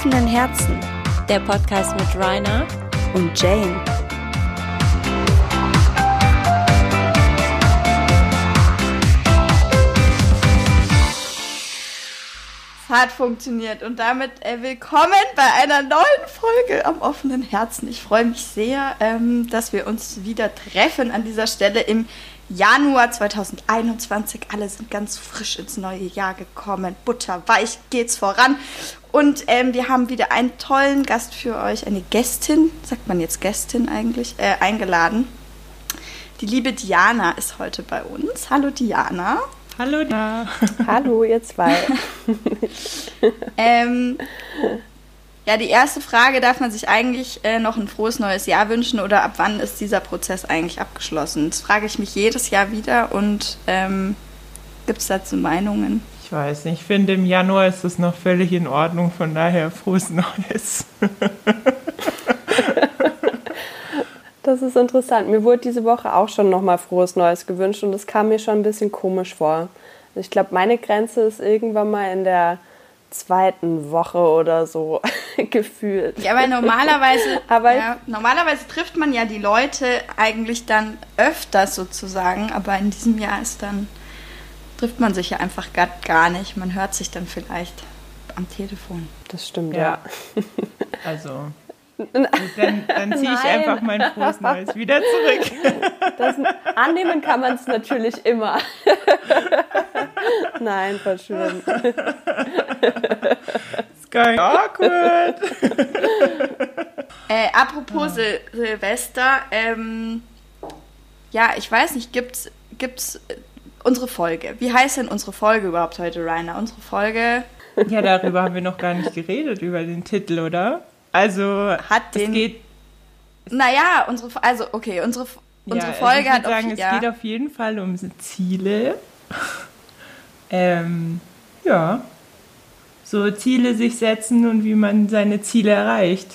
Offenen Herzen. Der Podcast mit Rainer und Jane. Es hat funktioniert und damit äh, willkommen bei einer neuen Folge am offenen Herzen. Ich freue mich sehr, ähm, dass wir uns wieder treffen an dieser Stelle im Januar 2021. Alle sind ganz frisch ins neue Jahr gekommen. Butterweich geht's voran. Und ähm, wir haben wieder einen tollen Gast für euch, eine Gästin, sagt man jetzt Gästin eigentlich, äh, eingeladen. Die liebe Diana ist heute bei uns. Hallo Diana. Hallo Diana. Hallo ihr zwei. ähm, ja, die erste Frage, darf man sich eigentlich äh, noch ein frohes neues Jahr wünschen oder ab wann ist dieser Prozess eigentlich abgeschlossen? Das frage ich mich jedes Jahr wieder und ähm, gibt es dazu Meinungen? Ich weiß nicht, ich finde im Januar ist es noch völlig in Ordnung, von daher frohes Neues. Das ist interessant. Mir wurde diese Woche auch schon nochmal frohes Neues gewünscht und das kam mir schon ein bisschen komisch vor. Ich glaube, meine Grenze ist irgendwann mal in der zweiten Woche oder so gefühlt. Ja, aber normalerweise, aber ja, normalerweise trifft man ja die Leute eigentlich dann öfters sozusagen, aber in diesem Jahr ist dann trifft man sich ja einfach gar, gar nicht. Man hört sich dann vielleicht am Telefon. Das stimmt, ja. ja. Also. Dann, dann ziehe ich einfach mein frohes Neues wieder zurück. Das, annehmen kann man es natürlich immer. Nein, verschwunden. Sky awkward. Äh, apropos Sil Silvester, ähm, ja, ich weiß nicht, gibt's, gibt's unsere Folge. Wie heißt denn unsere Folge überhaupt heute, Rainer? Unsere Folge. Ja, darüber haben wir noch gar nicht geredet, über den Titel, oder? Also, hat den. Es geht. Naja, unsere. Also, okay, unsere, unsere ja, Folge ich hat. sagen, auf, es geht auf jeden Fall um Ziele. ähm, ja. So Ziele sich setzen und wie man seine Ziele erreicht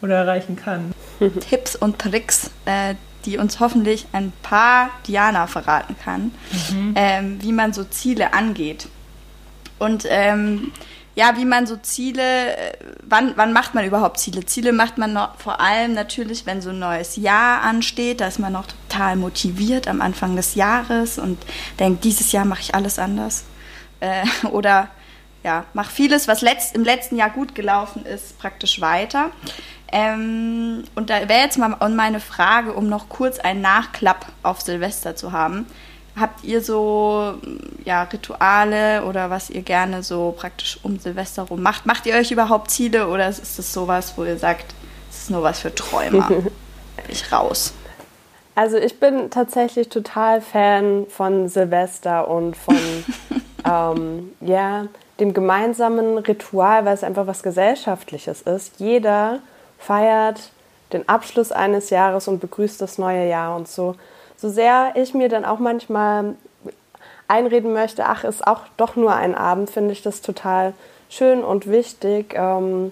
oder erreichen kann. Tipps und Tricks, äh, die uns hoffentlich ein paar Diana verraten kann, mhm. ähm, wie man so Ziele angeht. Und ähm, ja, wie man so Ziele, äh, wann, wann macht man überhaupt Ziele? Ziele macht man noch, vor allem natürlich, wenn so ein neues Jahr ansteht, da ist man noch total motiviert am Anfang des Jahres und denkt, dieses Jahr mache ich alles anders. Äh, oder ja, mach vieles, was letzt, im letzten Jahr gut gelaufen ist, praktisch weiter. Ähm, und da wäre jetzt mal meine Frage, um noch kurz einen Nachklapp auf Silvester zu haben. Habt ihr so ja, Rituale oder was ihr gerne so praktisch um Silvester rum macht? Macht ihr euch überhaupt Ziele oder ist das sowas, wo ihr sagt, es ist nur was für Träumer? Ich raus. Also ich bin tatsächlich total Fan von Silvester und von ähm, ja, dem gemeinsamen Ritual, weil es einfach was Gesellschaftliches ist. Jeder feiert den Abschluss eines Jahres und begrüßt das neue Jahr und so. So sehr ich mir dann auch manchmal einreden möchte, ach, ist auch doch nur ein Abend, finde ich das total schön und wichtig, ähm,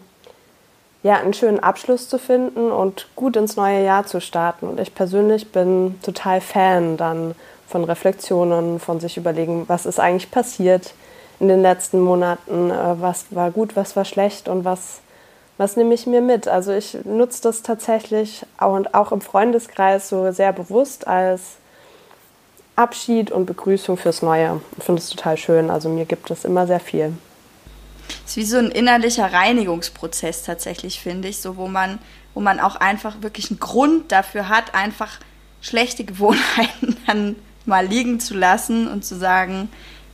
ja, einen schönen Abschluss zu finden und gut ins neue Jahr zu starten. Und ich persönlich bin total Fan dann von Reflexionen, von sich überlegen, was ist eigentlich passiert in den letzten Monaten, äh, was war gut, was war schlecht und was was nehme ich mir mit? Also ich nutze das tatsächlich auch, und auch im Freundeskreis so sehr bewusst als Abschied und Begrüßung fürs Neue. Ich finde es total schön. Also mir gibt es immer sehr viel. Es ist wie so ein innerlicher Reinigungsprozess tatsächlich, finde ich, so wo man, wo man auch einfach wirklich einen Grund dafür hat, einfach schlechte Gewohnheiten dann mal liegen zu lassen und zu sagen,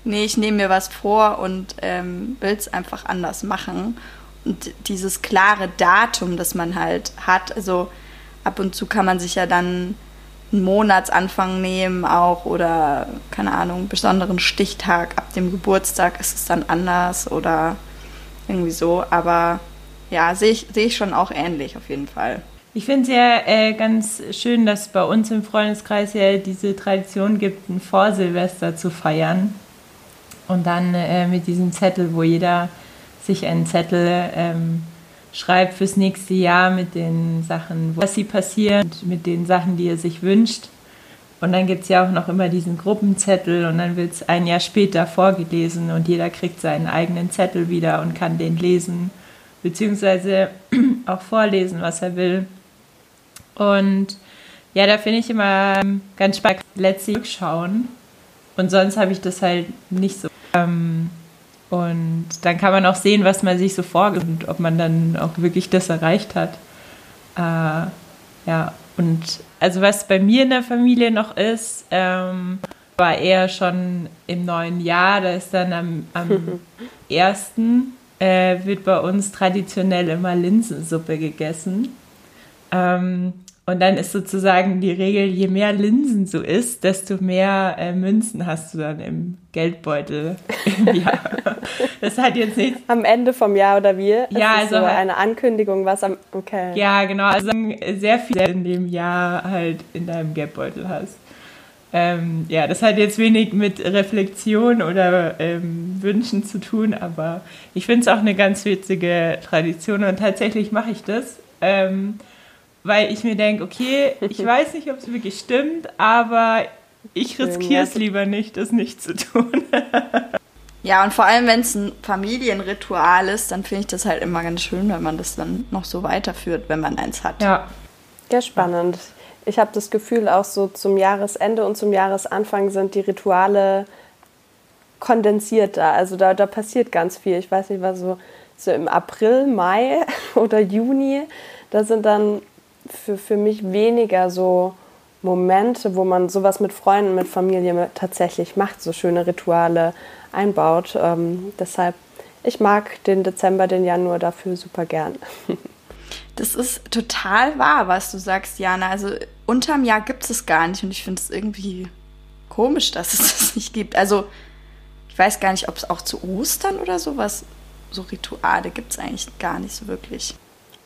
nee, ich nehme mir was vor und ähm, will es einfach anders machen dieses klare Datum, das man halt hat, also ab und zu kann man sich ja dann einen Monatsanfang nehmen auch oder keine Ahnung, einen besonderen Stichtag ab dem Geburtstag ist es dann anders oder irgendwie so, aber ja, sehe ich, seh ich schon auch ähnlich auf jeden Fall. Ich finde es ja äh, ganz schön, dass bei uns im Freundeskreis ja diese Tradition gibt, ein Vorsilvester zu feiern. Und dann äh, mit diesem Zettel, wo jeder sich einen Zettel ähm, schreibt fürs nächste Jahr mit den Sachen, was sie passieren, mit den Sachen, die er sich wünscht. Und dann gibt es ja auch noch immer diesen Gruppenzettel und dann wird es ein Jahr später vorgelesen und jeder kriegt seinen eigenen Zettel wieder und kann den lesen beziehungsweise auch vorlesen, was er will. Und ja, da finde ich immer ganz spannend, letztlich schauen. Und sonst habe ich das halt nicht so. Ähm, und dann kann man auch sehen, was man sich so vorgibt und ob man dann auch wirklich das erreicht hat. Äh, ja, und also was bei mir in der Familie noch ist, ähm, war eher schon im neuen Jahr, da ist dann am, am ersten äh, wird bei uns traditionell immer Linsensuppe gegessen. Ähm, und dann ist sozusagen die Regel, je mehr Linsen du isst, desto mehr äh, Münzen hast du dann im Geldbeutel im Jahr. Das hat jetzt nicht. Am Ende vom Jahr oder wie? Ist ja, also so eine Ankündigung, was am. Okay. Ja, genau. Also sehr viel in dem Jahr halt in deinem Geldbeutel hast. Ähm, ja, das hat jetzt wenig mit Reflexion oder ähm, Wünschen zu tun, aber ich finde es auch eine ganz witzige Tradition und tatsächlich mache ich das. Ähm, weil ich mir denke, okay, ich weiß nicht, ob es wirklich stimmt, aber ich riskiere es lieber nicht, das nicht zu tun. ja, und vor allem, wenn es ein Familienritual ist, dann finde ich das halt immer ganz schön, wenn man das dann noch so weiterführt, wenn man eins hat. Ja. Ja, spannend. Ich habe das Gefühl, auch so zum Jahresende und zum Jahresanfang sind die Rituale kondensierter. Also da, da passiert ganz viel. Ich weiß nicht, was so, so im April, Mai oder Juni, da sind dann für, für mich weniger so Momente, wo man sowas mit Freunden, mit Familie tatsächlich macht, so schöne Rituale einbaut. Ähm, deshalb, ich mag den Dezember, den Januar dafür super gern. Das ist total wahr, was du sagst, Jana. Also unterm Jahr gibt es gar nicht und ich finde es irgendwie komisch, dass es das nicht gibt. Also ich weiß gar nicht, ob es auch zu Ostern oder sowas, so Rituale gibt es eigentlich gar nicht so wirklich.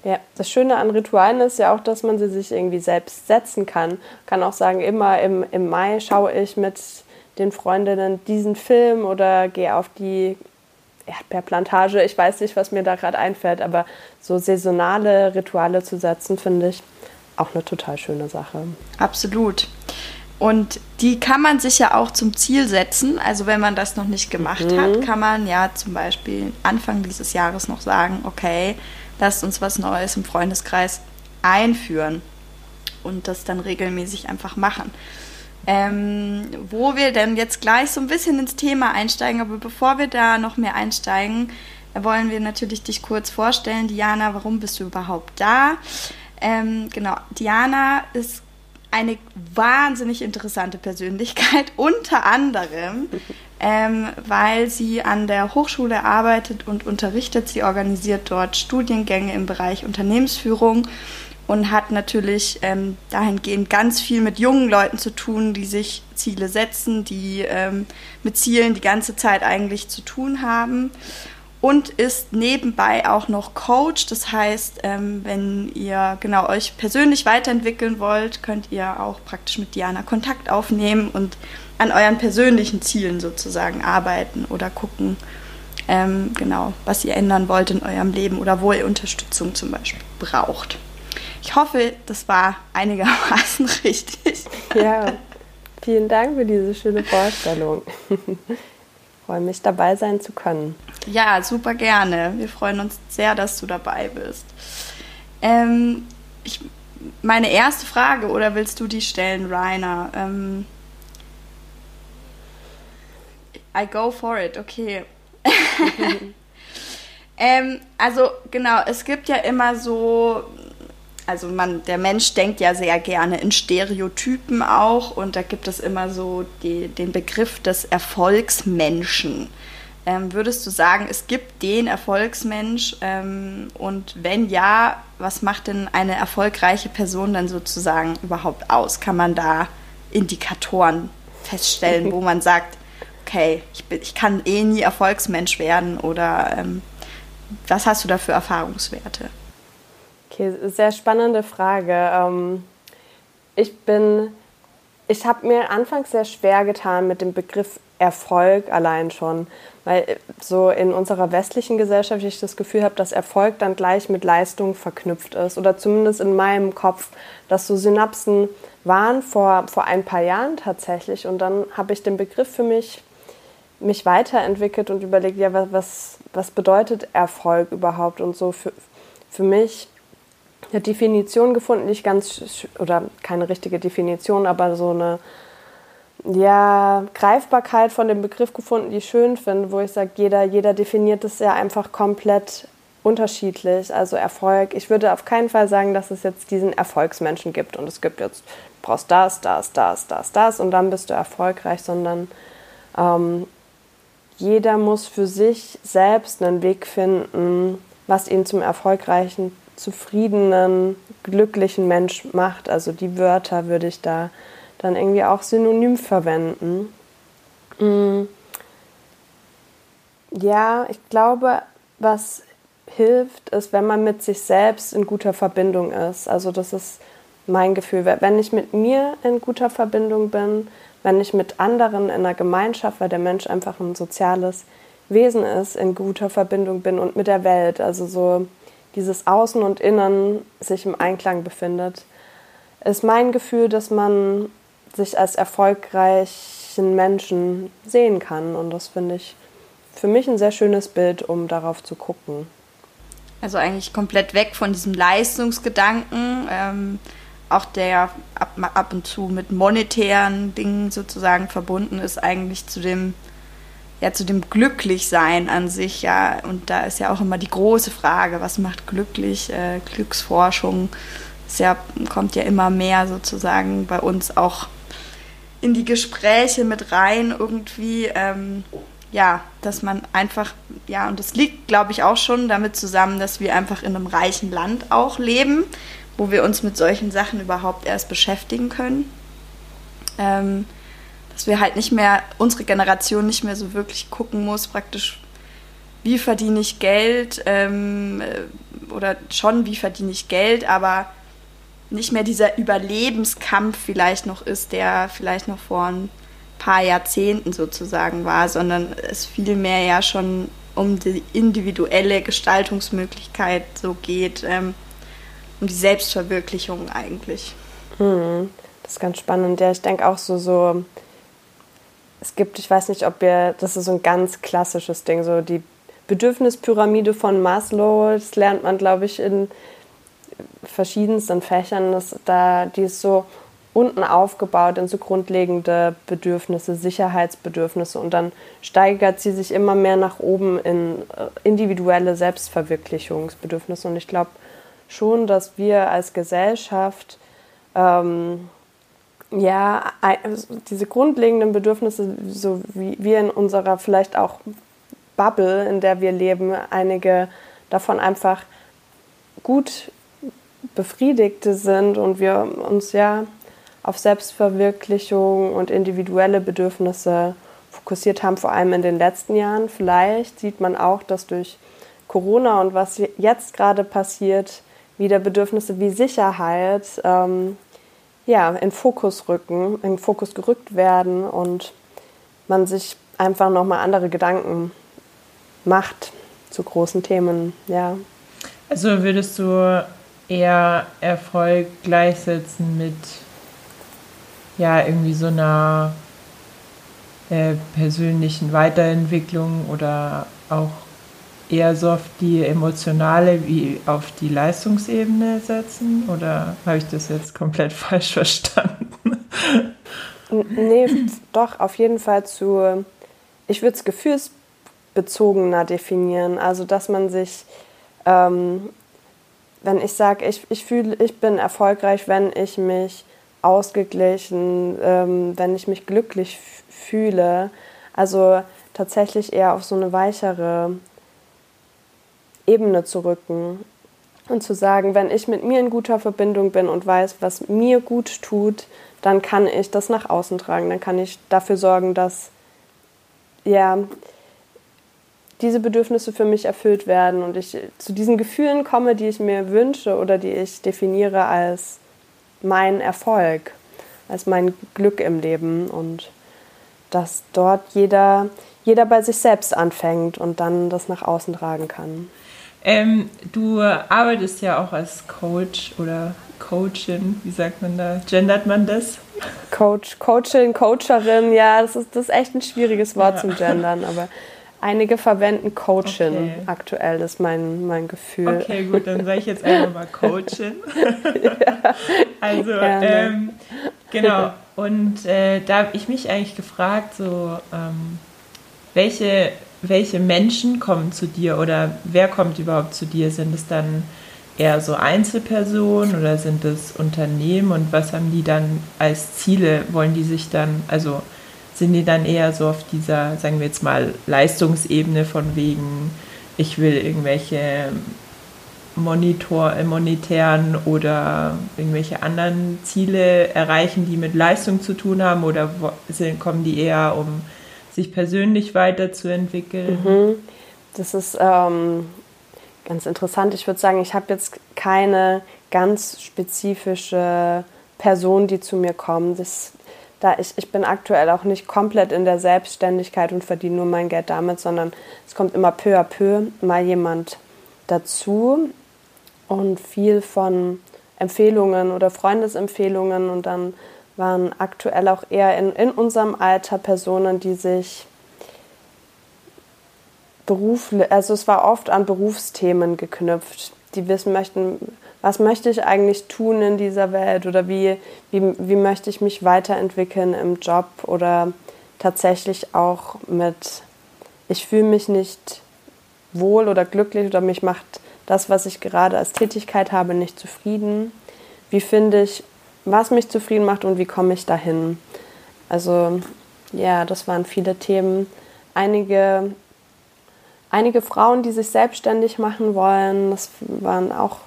Ja, das Schöne an Ritualen ist ja auch, dass man sie sich irgendwie selbst setzen kann. Kann auch sagen, immer im, im Mai schaue ich mit den Freundinnen diesen Film oder gehe auf die Erdbeerplantage. Ich weiß nicht, was mir da gerade einfällt, aber so saisonale Rituale zu setzen, finde ich auch eine total schöne Sache. Absolut. Und die kann man sich ja auch zum Ziel setzen. Also wenn man das noch nicht gemacht mhm. hat, kann man ja zum Beispiel Anfang dieses Jahres noch sagen, okay, lasst uns was Neues im Freundeskreis einführen und das dann regelmäßig einfach machen. Ähm, wo wir denn jetzt gleich so ein bisschen ins Thema einsteigen, aber bevor wir da noch mehr einsteigen, wollen wir natürlich dich kurz vorstellen. Diana, warum bist du überhaupt da? Ähm, genau, Diana ist eine wahnsinnig interessante Persönlichkeit, unter anderem ähm, weil sie an der Hochschule arbeitet und unterrichtet. Sie organisiert dort Studiengänge im Bereich Unternehmensführung und hat natürlich ähm, dahingehend ganz viel mit jungen Leuten zu tun, die sich Ziele setzen, die ähm, mit Zielen die ganze Zeit eigentlich zu tun haben und ist nebenbei auch noch Coach. Das heißt, ähm, wenn ihr genau euch persönlich weiterentwickeln wollt, könnt ihr auch praktisch mit Diana Kontakt aufnehmen und an euren persönlichen Zielen sozusagen arbeiten oder gucken, ähm, genau, was ihr ändern wollt in eurem Leben oder wo ihr Unterstützung zum Beispiel braucht. Ich hoffe, das war einigermaßen richtig. Ja, vielen Dank für diese schöne Vorstellung. Ich freue mich, dabei sein zu können. Ja, super gerne. Wir freuen uns sehr, dass du dabei bist. Ähm, ich, meine erste Frage, oder willst du die stellen, Rainer? Ähm, I go for it, okay. ähm, also genau, es gibt ja immer so, also man, der Mensch denkt ja sehr gerne in Stereotypen auch und da gibt es immer so die, den Begriff des Erfolgsmenschen. Ähm, würdest du sagen, es gibt den Erfolgsmensch ähm, und wenn ja, was macht denn eine erfolgreiche Person dann sozusagen überhaupt aus? Kann man da Indikatoren feststellen, wo man sagt, okay, ich, bin, ich kann eh nie Erfolgsmensch werden oder ähm, was hast du da für Erfahrungswerte? Okay, sehr spannende Frage. Ähm, ich bin, ich habe mir anfangs sehr schwer getan mit dem Begriff Erfolg allein schon, weil äh, so in unserer westlichen Gesellschaft ich das Gefühl habe, dass Erfolg dann gleich mit Leistung verknüpft ist oder zumindest in meinem Kopf, dass so Synapsen waren vor, vor ein paar Jahren tatsächlich und dann habe ich den Begriff für mich mich weiterentwickelt und überlegt, ja, was, was bedeutet Erfolg überhaupt und so für, für mich eine Definition gefunden, die ich ganz, oder keine richtige Definition, aber so eine ja, Greifbarkeit von dem Begriff gefunden, die ich schön finde, wo ich sage, jeder, jeder definiert es ja einfach komplett unterschiedlich. Also Erfolg, ich würde auf keinen Fall sagen, dass es jetzt diesen Erfolgsmenschen gibt und es gibt jetzt, du brauchst das, das, das, das, das und dann bist du erfolgreich, sondern ähm, jeder muss für sich selbst einen Weg finden, was ihn zum erfolgreichen, zufriedenen, glücklichen Mensch macht. Also die Wörter würde ich da dann irgendwie auch synonym verwenden. Mm. Ja, ich glaube, was hilft, ist, wenn man mit sich selbst in guter Verbindung ist. Also das ist mein Gefühl. Wenn ich mit mir in guter Verbindung bin, wenn ich mit anderen in einer Gemeinschaft, weil der Mensch einfach ein soziales Wesen ist, in guter Verbindung bin und mit der Welt, also so dieses Außen und Innen sich im Einklang befindet, ist mein Gefühl, dass man sich als erfolgreichen Menschen sehen kann. Und das finde ich für mich ein sehr schönes Bild, um darauf zu gucken. Also eigentlich komplett weg von diesem Leistungsgedanken, ähm, auch der ab, ab und zu mit monetären Dingen sozusagen verbunden ist, eigentlich zu dem, ja, zu dem Glücklichsein an sich, ja. Und da ist ja auch immer die große Frage, was macht glücklich? Äh, Glücksforschung ja, kommt ja immer mehr sozusagen bei uns auch in die Gespräche mit rein irgendwie. Ähm, ja, dass man einfach, ja, und das liegt, glaube ich, auch schon damit zusammen, dass wir einfach in einem reichen Land auch leben, wo wir uns mit solchen Sachen überhaupt erst beschäftigen können. Ähm, dass wir halt nicht mehr, unsere Generation nicht mehr so wirklich gucken muss, praktisch, wie verdiene ich Geld ähm, äh, oder schon, wie verdiene ich Geld, aber nicht mehr dieser Überlebenskampf vielleicht noch ist, der vielleicht noch vor ein paar Jahrzehnten sozusagen war, sondern es vielmehr ja schon um die individuelle Gestaltungsmöglichkeit so geht, ähm, um die Selbstverwirklichung eigentlich. Hm, das ist ganz spannend. Ja, ich denke auch so, so, es gibt, ich weiß nicht, ob wir, das ist so ein ganz klassisches Ding, so die Bedürfnispyramide von Maslow, das lernt man, glaube ich, in verschiedensten Fächern, das, da, die ist so unten aufgebaut in so grundlegende Bedürfnisse, Sicherheitsbedürfnisse und dann steigert sie sich immer mehr nach oben in äh, individuelle Selbstverwirklichungsbedürfnisse. Und ich glaube schon, dass wir als Gesellschaft ähm, ja diese grundlegenden Bedürfnisse, so wie wir in unserer vielleicht auch Bubble, in der wir leben, einige davon einfach gut befriedigte sind und wir uns ja auf Selbstverwirklichung und individuelle Bedürfnisse fokussiert haben, vor allem in den letzten Jahren. Vielleicht sieht man auch, dass durch Corona und was jetzt gerade passiert, wieder Bedürfnisse wie Sicherheit ähm, ja, in Fokus rücken, in Fokus gerückt werden und man sich einfach nochmal andere Gedanken macht zu großen Themen. Ja. Also würdest du eher Erfolg gleichsetzen mit ja irgendwie so einer äh, persönlichen Weiterentwicklung oder auch eher so auf die emotionale wie auf die Leistungsebene setzen? Oder habe ich das jetzt komplett falsch verstanden? nee, doch, auf jeden Fall zu, ich würde es gefühlsbezogener definieren. Also, dass man sich ähm, wenn ich sage, ich, ich fühle, ich bin erfolgreich, wenn ich mich ausgeglichen, ähm, wenn ich mich glücklich fühle. Also tatsächlich eher auf so eine weichere Ebene zu rücken und zu sagen, wenn ich mit mir in guter Verbindung bin und weiß, was mir gut tut, dann kann ich das nach außen tragen. Dann kann ich dafür sorgen, dass ja, diese Bedürfnisse für mich erfüllt werden und ich zu diesen Gefühlen komme, die ich mir wünsche oder die ich definiere als mein Erfolg, als mein Glück im Leben und dass dort jeder, jeder bei sich selbst anfängt und dann das nach außen tragen kann. Ähm, du arbeitest ja auch als Coach oder Coachin, wie sagt man da? Gendert man das? Coach, Coachin, Coacherin, ja, das ist, das ist echt ein schwieriges Wort ja. zum Gendern, aber einige verwenden Coachin okay. aktuell, ist mein, mein Gefühl. Okay, gut, dann sage ich jetzt einfach mal Coachin. ja. Also, ähm, genau. Und äh, da habe ich mich eigentlich gefragt, so, ähm, welche, welche Menschen kommen zu dir oder wer kommt überhaupt zu dir? Sind es dann eher so Einzelpersonen oder sind es Unternehmen und was haben die dann als Ziele? Wollen die sich dann, also sind die dann eher so auf dieser, sagen wir jetzt mal, Leistungsebene von wegen, ich will irgendwelche Monitor, monetären oder irgendwelche anderen Ziele erreichen, die mit Leistung zu tun haben oder kommen die eher, um sich persönlich weiterzuentwickeln? Mhm. Das ist ähm, ganz interessant. Ich würde sagen, ich habe jetzt keine ganz spezifische Person, die zu mir kommt. Das, da ich, ich bin aktuell auch nicht komplett in der Selbstständigkeit und verdiene nur mein Geld damit, sondern es kommt immer peu à peu mal jemand dazu und viel von Empfehlungen oder Freundesempfehlungen und dann waren aktuell auch eher in, in unserem Alter Personen, die sich beruflich, also es war oft an Berufsthemen geknüpft, die wissen möchten, was möchte ich eigentlich tun in dieser Welt oder wie, wie, wie möchte ich mich weiterentwickeln im Job oder tatsächlich auch mit, ich fühle mich nicht wohl oder glücklich oder mich macht das, was ich gerade als Tätigkeit habe, nicht zufrieden. Wie finde ich, was mich zufrieden macht und wie komme ich dahin? Also ja, das waren viele Themen. Einige einige Frauen, die sich selbstständig machen wollen. Das waren auch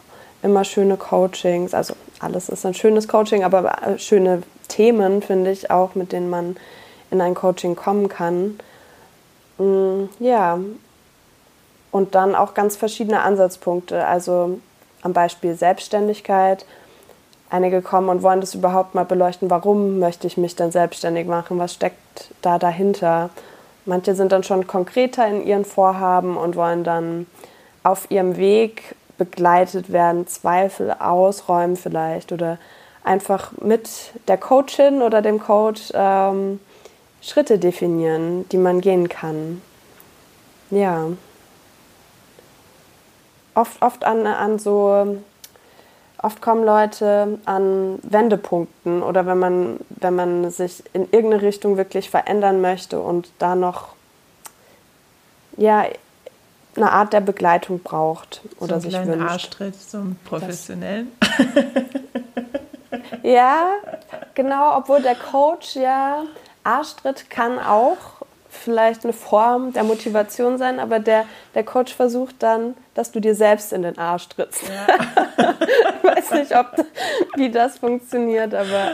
immer schöne Coachings. Also alles ist ein schönes Coaching, aber äh, schöne Themen, finde ich, auch mit denen man in ein Coaching kommen kann. Mm, ja, und dann auch ganz verschiedene Ansatzpunkte. Also am Beispiel Selbstständigkeit. Einige kommen und wollen das überhaupt mal beleuchten, warum möchte ich mich denn selbstständig machen, was steckt da dahinter. Manche sind dann schon konkreter in ihren Vorhaben und wollen dann auf ihrem Weg begleitet werden, Zweifel ausräumen vielleicht oder einfach mit der Coachin oder dem Coach ähm, Schritte definieren, die man gehen kann. Ja. Oft, oft an, an so Oft kommen Leute an Wendepunkten oder wenn man, wenn man sich in irgendeine Richtung wirklich verändern möchte und da noch ja, eine Art der Begleitung braucht oder so sich wünscht. Arschtritt zum professionellen. ja, genau, obwohl der Coach ja Arschtritt kann auch vielleicht eine Form der Motivation sein, aber der, der Coach versucht dann, dass du dir selbst in den Arsch trittst. Ja. ich weiß nicht, ob, wie das funktioniert, aber.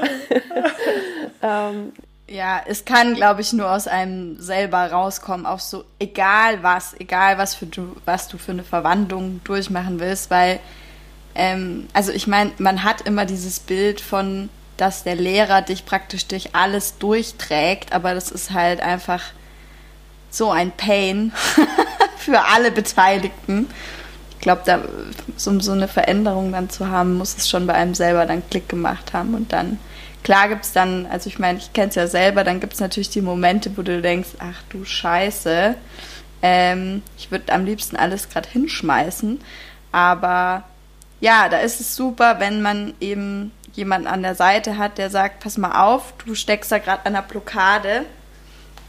ähm, ja, es kann, glaube ich, nur aus einem selber rauskommen, auch so, egal was, egal was, für du, was du für eine Verwandlung durchmachen willst, weil, ähm, also ich meine, man hat immer dieses Bild von, dass der Lehrer dich praktisch durch alles durchträgt, aber das ist halt einfach so ein Pain für alle Beteiligten. Ich glaube, um so eine Veränderung dann zu haben, muss es schon bei einem selber dann Klick gemacht haben. Und dann, klar gibt es dann, also ich meine, ich kenne es ja selber, dann gibt es natürlich die Momente, wo du denkst, ach du Scheiße, ähm, ich würde am liebsten alles gerade hinschmeißen. Aber ja, da ist es super, wenn man eben jemanden an der Seite hat, der sagt, pass mal auf, du steckst da gerade an der Blockade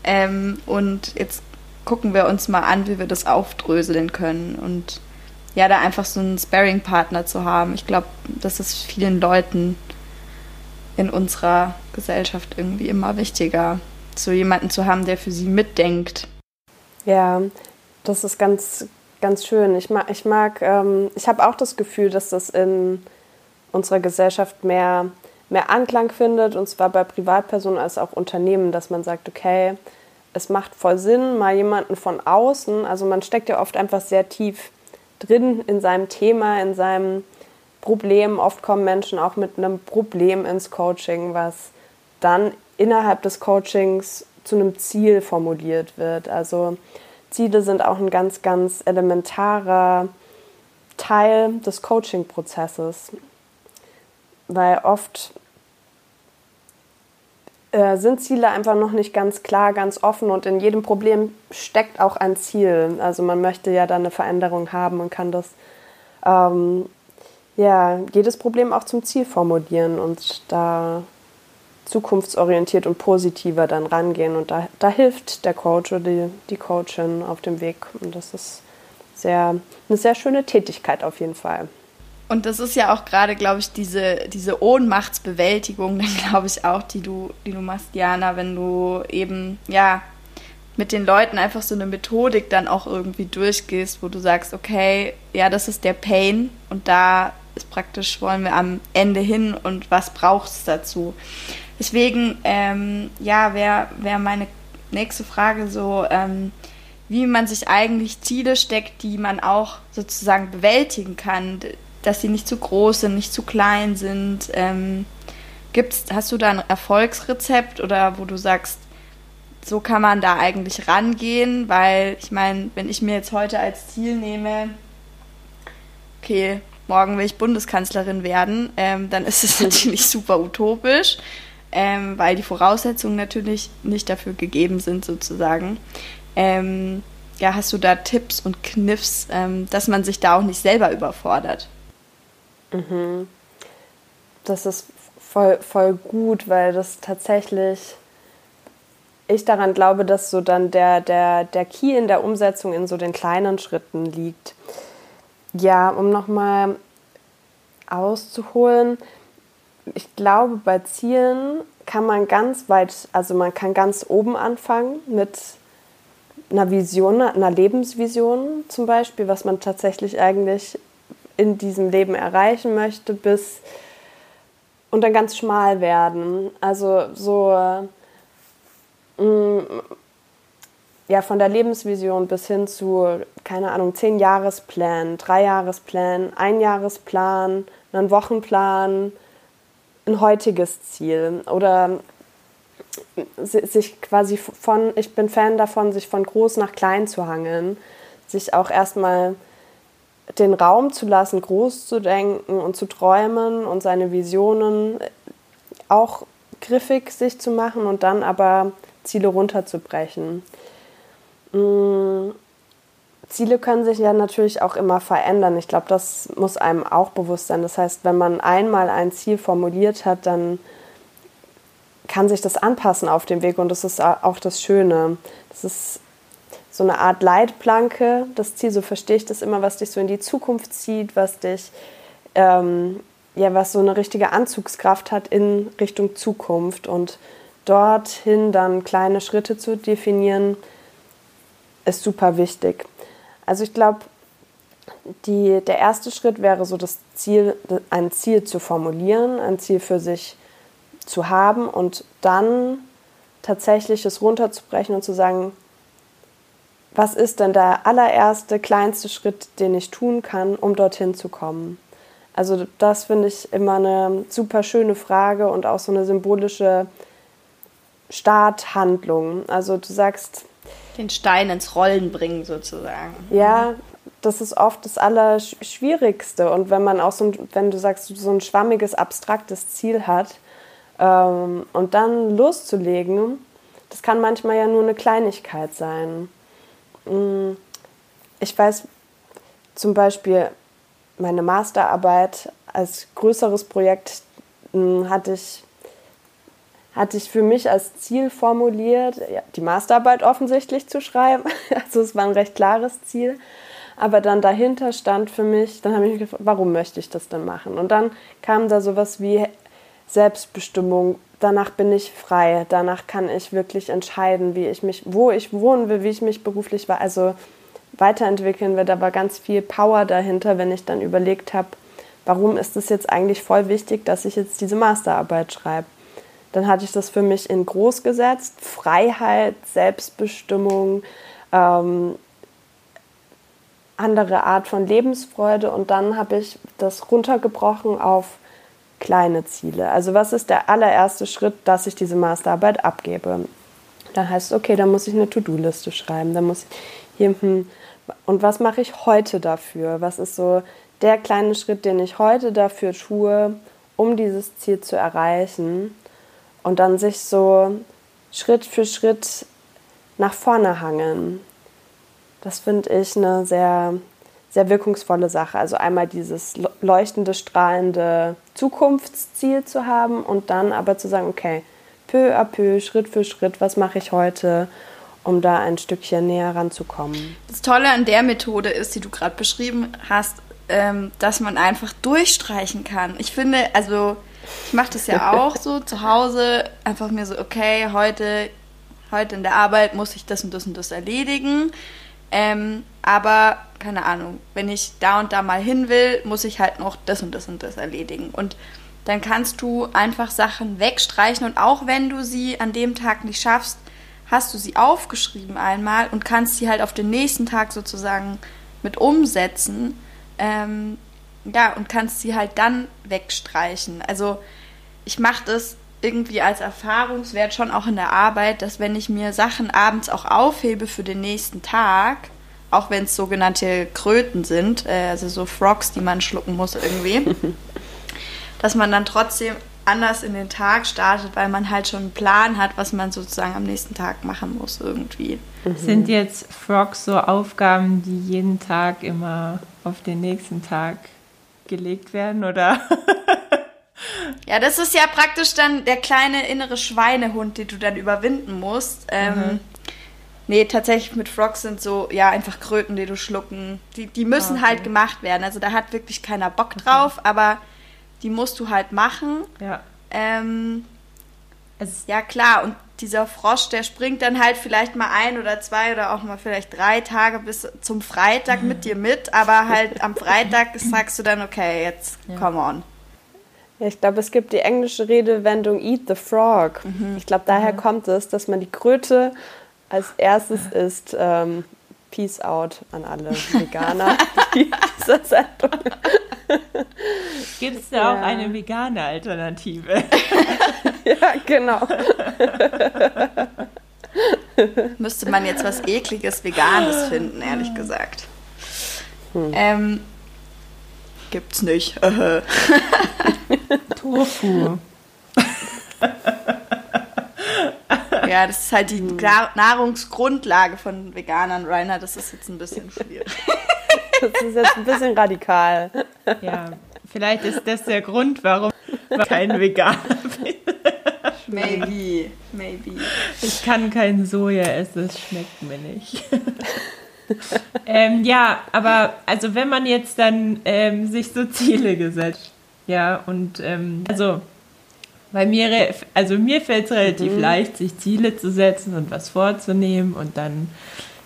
ähm, und jetzt gucken wir uns mal an, wie wir das aufdröseln können. Und ja, da einfach so einen Sparring-Partner zu haben, ich glaube, das ist vielen Leuten in unserer Gesellschaft irgendwie immer wichtiger, so jemanden zu haben, der für sie mitdenkt. Ja, das ist ganz, ganz schön. Ich mag, ich mag, ähm, ich habe auch das Gefühl, dass das in unserer Gesellschaft mehr mehr Anklang findet, und zwar bei Privatpersonen als auch Unternehmen, dass man sagt, okay, es macht voll Sinn, mal jemanden von außen, also man steckt ja oft einfach sehr tief drin in seinem Thema, in seinem Problem. Oft kommen Menschen auch mit einem Problem ins Coaching, was dann innerhalb des Coachings zu einem Ziel formuliert wird. Also Ziele sind auch ein ganz, ganz elementarer Teil des Coaching-Prozesses weil oft äh, sind Ziele einfach noch nicht ganz klar, ganz offen und in jedem Problem steckt auch ein Ziel. Also man möchte ja dann eine Veränderung haben und kann das ähm, ja jedes Problem auch zum Ziel formulieren und da zukunftsorientiert und positiver dann rangehen. Und da, da hilft der Coach oder die, die Coachin auf dem Weg. Und das ist sehr, eine sehr schöne Tätigkeit auf jeden Fall. Und das ist ja auch gerade, glaube ich, diese, diese Ohnmachtsbewältigung, glaube ich auch, die du, die du machst, Diana, wenn du eben, ja, mit den Leuten einfach so eine Methodik dann auch irgendwie durchgehst, wo du sagst, okay, ja, das ist der Pain und da ist praktisch, wollen wir am Ende hin und was braucht es dazu? Deswegen, ähm, ja, wäre wär meine nächste Frage so, ähm, wie man sich eigentlich Ziele steckt, die man auch sozusagen bewältigen kann, dass sie nicht zu groß sind, nicht zu klein sind. Ähm, gibt's, hast du da ein Erfolgsrezept oder wo du sagst, so kann man da eigentlich rangehen? Weil ich meine, wenn ich mir jetzt heute als Ziel nehme, okay, morgen will ich Bundeskanzlerin werden, ähm, dann ist es natürlich super utopisch, ähm, weil die Voraussetzungen natürlich nicht dafür gegeben sind, sozusagen. Ähm, ja, hast du da Tipps und Kniffs, ähm, dass man sich da auch nicht selber überfordert? Mhm. Das ist voll, voll gut, weil das tatsächlich ich daran glaube, dass so dann der, der, der Key in der Umsetzung in so den kleinen Schritten liegt. Ja, um nochmal auszuholen, ich glaube, bei Zielen kann man ganz weit, also man kann ganz oben anfangen mit einer Vision, einer Lebensvision zum Beispiel, was man tatsächlich eigentlich in diesem Leben erreichen möchte, bis und dann ganz schmal werden. Also so mh, mm, ja von der Lebensvision bis hin zu keine Ahnung zehn Jahresplan, drei Jahresplan, ein Jahresplan, einen Wochenplan, ein heutiges Ziel oder sich quasi von, ich bin Fan davon, sich von groß nach klein zu hangeln, sich auch erstmal den Raum zu lassen, groß zu denken und zu träumen und seine Visionen auch griffig sich zu machen und dann aber Ziele runterzubrechen. Mm, Ziele können sich ja natürlich auch immer verändern. Ich glaube, das muss einem auch bewusst sein. Das heißt, wenn man einmal ein Ziel formuliert hat, dann kann sich das anpassen auf dem Weg und das ist auch das Schöne. Das ist so eine Art Leitplanke, das Ziel, so verstehe ich das immer, was dich so in die Zukunft zieht, was dich, ähm, ja, was so eine richtige Anzugskraft hat in Richtung Zukunft und dorthin dann kleine Schritte zu definieren, ist super wichtig. Also ich glaube, der erste Schritt wäre so das Ziel, ein Ziel zu formulieren, ein Ziel für sich zu haben und dann tatsächlich es runterzubrechen und zu sagen, was ist denn der allererste, kleinste Schritt, den ich tun kann, um dorthin zu kommen? Also das finde ich immer eine super schöne Frage und auch so eine symbolische Starthandlung. Also du sagst... Den Stein ins Rollen bringen sozusagen. Ja, das ist oft das Allerschwierigste. Und wenn man auch so, ein, wenn du sagst, so ein schwammiges, abstraktes Ziel hat ähm, und dann loszulegen, das kann manchmal ja nur eine Kleinigkeit sein. Mm, ich weiß zum Beispiel, meine Masterarbeit als größeres Projekt mm, hatte ich, hatte ich für mich als Ziel formuliert, die Masterarbeit offensichtlich zu schreiben. Also es war ein recht klares Ziel. Aber dann dahinter stand für mich, dann habe ich mich gefragt, warum möchte ich das denn machen? Und dann kam da sowas wie Selbstbestimmung, danach bin ich frei, danach kann ich wirklich entscheiden, wie ich mich, wo ich wohnen will, wie ich mich beruflich war, also weiterentwickeln will. Da war ganz viel Power dahinter, wenn ich dann überlegt habe, warum ist es jetzt eigentlich voll wichtig, dass ich jetzt diese Masterarbeit schreibe. Dann hatte ich das für mich in groß gesetzt, Freiheit, Selbstbestimmung, ähm, andere Art von Lebensfreude und dann habe ich das runtergebrochen auf kleine Ziele. Also was ist der allererste Schritt, dass ich diese Masterarbeit abgebe? Dann heißt es, okay, dann muss ich eine To-Do-Liste schreiben. Dann muss ich hier, hm, und was mache ich heute dafür? Was ist so der kleine Schritt, den ich heute dafür tue, um dieses Ziel zu erreichen? und dann sich so Schritt für Schritt nach vorne hangeln. Das finde ich eine sehr, sehr wirkungsvolle Sache. Also einmal dieses leuchtende, strahlende Zukunftsziel zu haben und dann aber zu sagen, okay, peu à peu, Schritt für Schritt, was mache ich heute, um da ein Stückchen näher ranzukommen. Das Tolle an der Methode ist, die du gerade beschrieben hast, ähm, dass man einfach durchstreichen kann. Ich finde, also ich mache das ja auch so zu Hause, einfach mir so, okay, heute, heute in der Arbeit muss ich das und das und das erledigen. Ähm, aber keine Ahnung, wenn ich da und da mal hin will, muss ich halt noch das und das und das erledigen. Und dann kannst du einfach Sachen wegstreichen und auch wenn du sie an dem Tag nicht schaffst, hast du sie aufgeschrieben einmal und kannst sie halt auf den nächsten Tag sozusagen mit umsetzen. Ähm, ja, und kannst sie halt dann wegstreichen. Also ich mache das irgendwie als Erfahrungswert schon auch in der Arbeit, dass wenn ich mir Sachen abends auch aufhebe für den nächsten Tag, auch wenn es sogenannte Kröten sind, äh, also so Frogs, die man schlucken muss irgendwie, dass man dann trotzdem anders in den Tag startet, weil man halt schon einen Plan hat, was man sozusagen am nächsten Tag machen muss irgendwie. Mhm. Sind jetzt Frogs so Aufgaben, die jeden Tag immer auf den nächsten Tag gelegt werden oder? ja, das ist ja praktisch dann der kleine innere Schweinehund, den du dann überwinden musst. Ähm, mhm. Nee, tatsächlich mit Frogs sind so, ja, einfach Kröten, die du schlucken. Die, die müssen ah, okay. halt gemacht werden. Also da hat wirklich keiner Bock drauf, okay. aber die musst du halt machen. Ja. Ähm, ja, klar, und dieser Frosch, der springt dann halt vielleicht mal ein oder zwei oder auch mal vielleicht drei Tage bis zum Freitag mit dir mit, aber halt am Freitag sagst du dann, okay, jetzt ja. come on. Ja, ich glaube, es gibt die englische Redewendung Eat the Frog. Mhm. Ich glaube, daher mhm. kommt es, dass man die Kröte als erstes isst. Ähm, Peace out an alle Veganer dieser Sendung. Gibt es da ja. auch eine vegane Alternative? ja, genau. Müsste man jetzt was ekliges Veganes finden, ehrlich gesagt. Hm. Ähm, gibt's nicht. Tofu. Ja, das ist halt die Nahrungsgrundlage von Veganern, Rainer. Das ist jetzt ein bisschen schwierig. Das ist jetzt ein bisschen radikal. Ja, vielleicht ist das der Grund, warum ich kein Veganer bin. Maybe, maybe. Ich kann kein Soja essen, es schmeckt mir nicht. ähm, ja, aber also wenn man jetzt dann ähm, sich so Ziele gesetzt, ja, und ähm, also bei mir, also mir fällt es relativ mhm. leicht, sich Ziele zu setzen und was vorzunehmen und dann,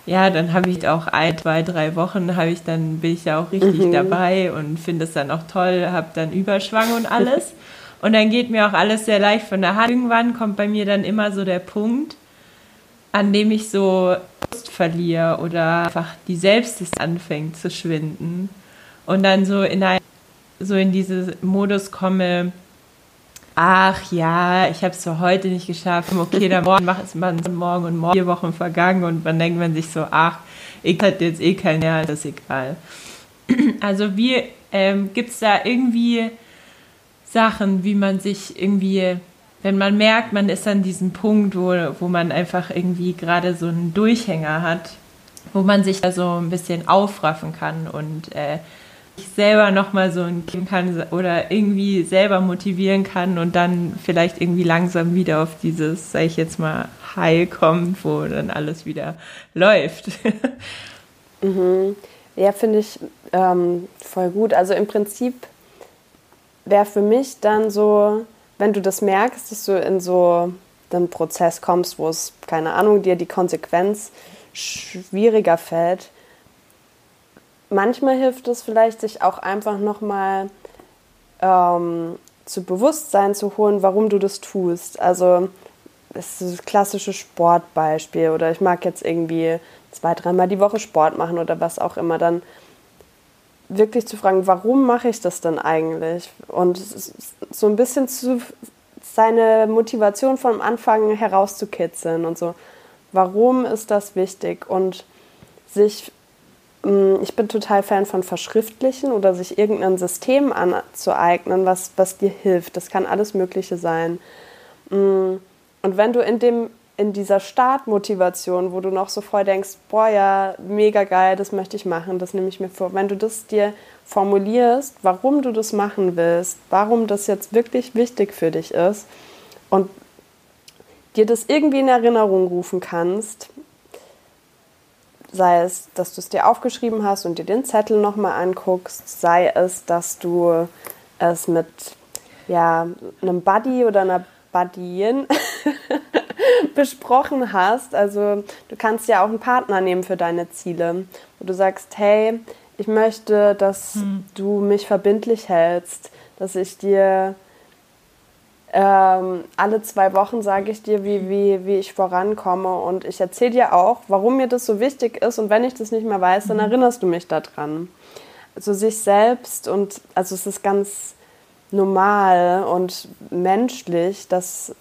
ja, dann habe ich auch ein, zwei, drei Wochen, habe ich dann, bin ich da auch richtig mhm. dabei und finde es dann auch toll, habe dann Überschwang und alles. und dann geht mir auch alles sehr leicht von der Hand. Irgendwann kommt bei mir dann immer so der Punkt, an dem ich so Lust verliere oder einfach die Selbstlust anfängt zu schwinden und dann so in ein, so in diesen Modus komme, ach ja, ich habe es für heute nicht geschafft, okay, dann morgen macht es man morgen und morgen vier Wochen vergangen und dann denkt man sich so, ach, ich hatte jetzt eh kein Jahr, das ist egal. Also wie ähm, gibt es da irgendwie Sachen, wie man sich irgendwie, wenn man merkt, man ist an diesem Punkt, wo, wo man einfach irgendwie gerade so einen Durchhänger hat, wo man sich da so ein bisschen aufraffen kann und äh, selber nochmal so ein geben kann oder irgendwie selber motivieren kann und dann vielleicht irgendwie langsam wieder auf dieses, sag ich jetzt mal, High kommt, wo dann alles wieder läuft. Mhm. Ja, finde ich ähm, voll gut. Also im Prinzip wäre für mich dann so, wenn du das merkst, dass du in so einen Prozess kommst, wo es, keine Ahnung, dir die Konsequenz schwieriger fällt, manchmal hilft es vielleicht, sich auch einfach nochmal ähm, zu Bewusstsein zu holen, warum du das tust. Also das ist das klassische Sportbeispiel oder ich mag jetzt irgendwie zwei, dreimal die Woche Sport machen oder was auch immer, dann wirklich zu fragen, warum mache ich das denn eigentlich? Und so ein bisschen zu seine Motivation vom Anfang herauszukitzeln und so, warum ist das wichtig? Und sich ich bin total Fan von Verschriftlichen oder sich irgendein System anzueignen, was, was dir hilft. Das kann alles Mögliche sein. Mm, und wenn du in dem in dieser Startmotivation, wo du noch so voll denkst, boah ja, mega geil, das möchte ich machen, das nehme ich mir vor. Wenn du das dir formulierst, warum du das machen willst, warum das jetzt wirklich wichtig für dich ist und dir das irgendwie in Erinnerung rufen kannst, sei es, dass du es dir aufgeschrieben hast und dir den Zettel nochmal anguckst, sei es, dass du es mit ja, einem Buddy oder einer Buddyin besprochen hast. Also du kannst ja auch einen Partner nehmen für deine Ziele, wo du sagst, hey, ich möchte, dass hm. du mich verbindlich hältst, dass ich dir ähm, alle zwei Wochen sage ich dir, wie, wie, wie ich vorankomme und ich erzähle dir auch, warum mir das so wichtig ist und wenn ich das nicht mehr weiß, dann mhm. erinnerst du mich daran. Also sich selbst und also es ist ganz normal und menschlich, dass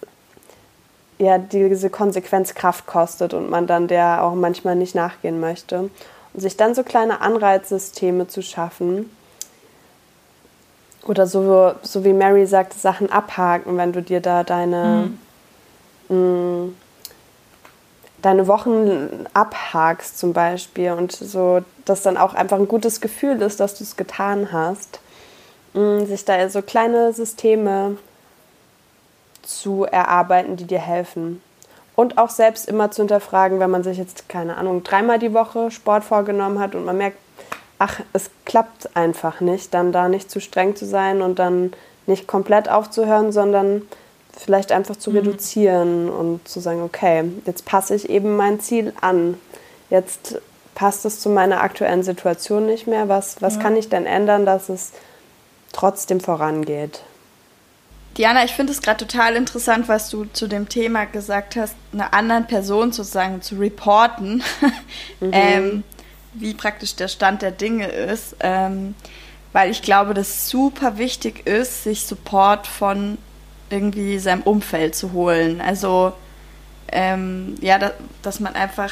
ja diese Konsequenz Kraft kostet und man dann der auch manchmal nicht nachgehen möchte. Und sich dann so kleine Anreizsysteme zu schaffen, oder so, so wie Mary sagt, Sachen abhaken, wenn du dir da deine, mhm. mh, mm, deine Wochen abhakst zum Beispiel und so, dass dann auch einfach ein gutes Gefühl ist, dass du es getan hast. Mh, mm, sich da so kleine Systeme zu erarbeiten, die dir helfen. Und auch selbst immer zu hinterfragen, wenn man sich jetzt, keine Ahnung, dreimal die Woche Sport vorgenommen hat und man merkt, ach, es klappt einfach nicht, dann da nicht zu streng zu sein und dann nicht komplett aufzuhören, sondern vielleicht einfach zu mhm. reduzieren und zu sagen, okay, jetzt passe ich eben mein Ziel an. Jetzt passt es zu meiner aktuellen Situation nicht mehr. Was, was ja. kann ich denn ändern, dass es trotzdem vorangeht? Diana, ich finde es gerade total interessant, was du zu dem Thema gesagt hast, einer anderen Person sozusagen zu reporten. Mhm. ähm, wie praktisch der Stand der Dinge ist, ähm, weil ich glaube, dass super wichtig ist, sich Support von irgendwie seinem Umfeld zu holen. Also ähm, ja, da, dass man einfach,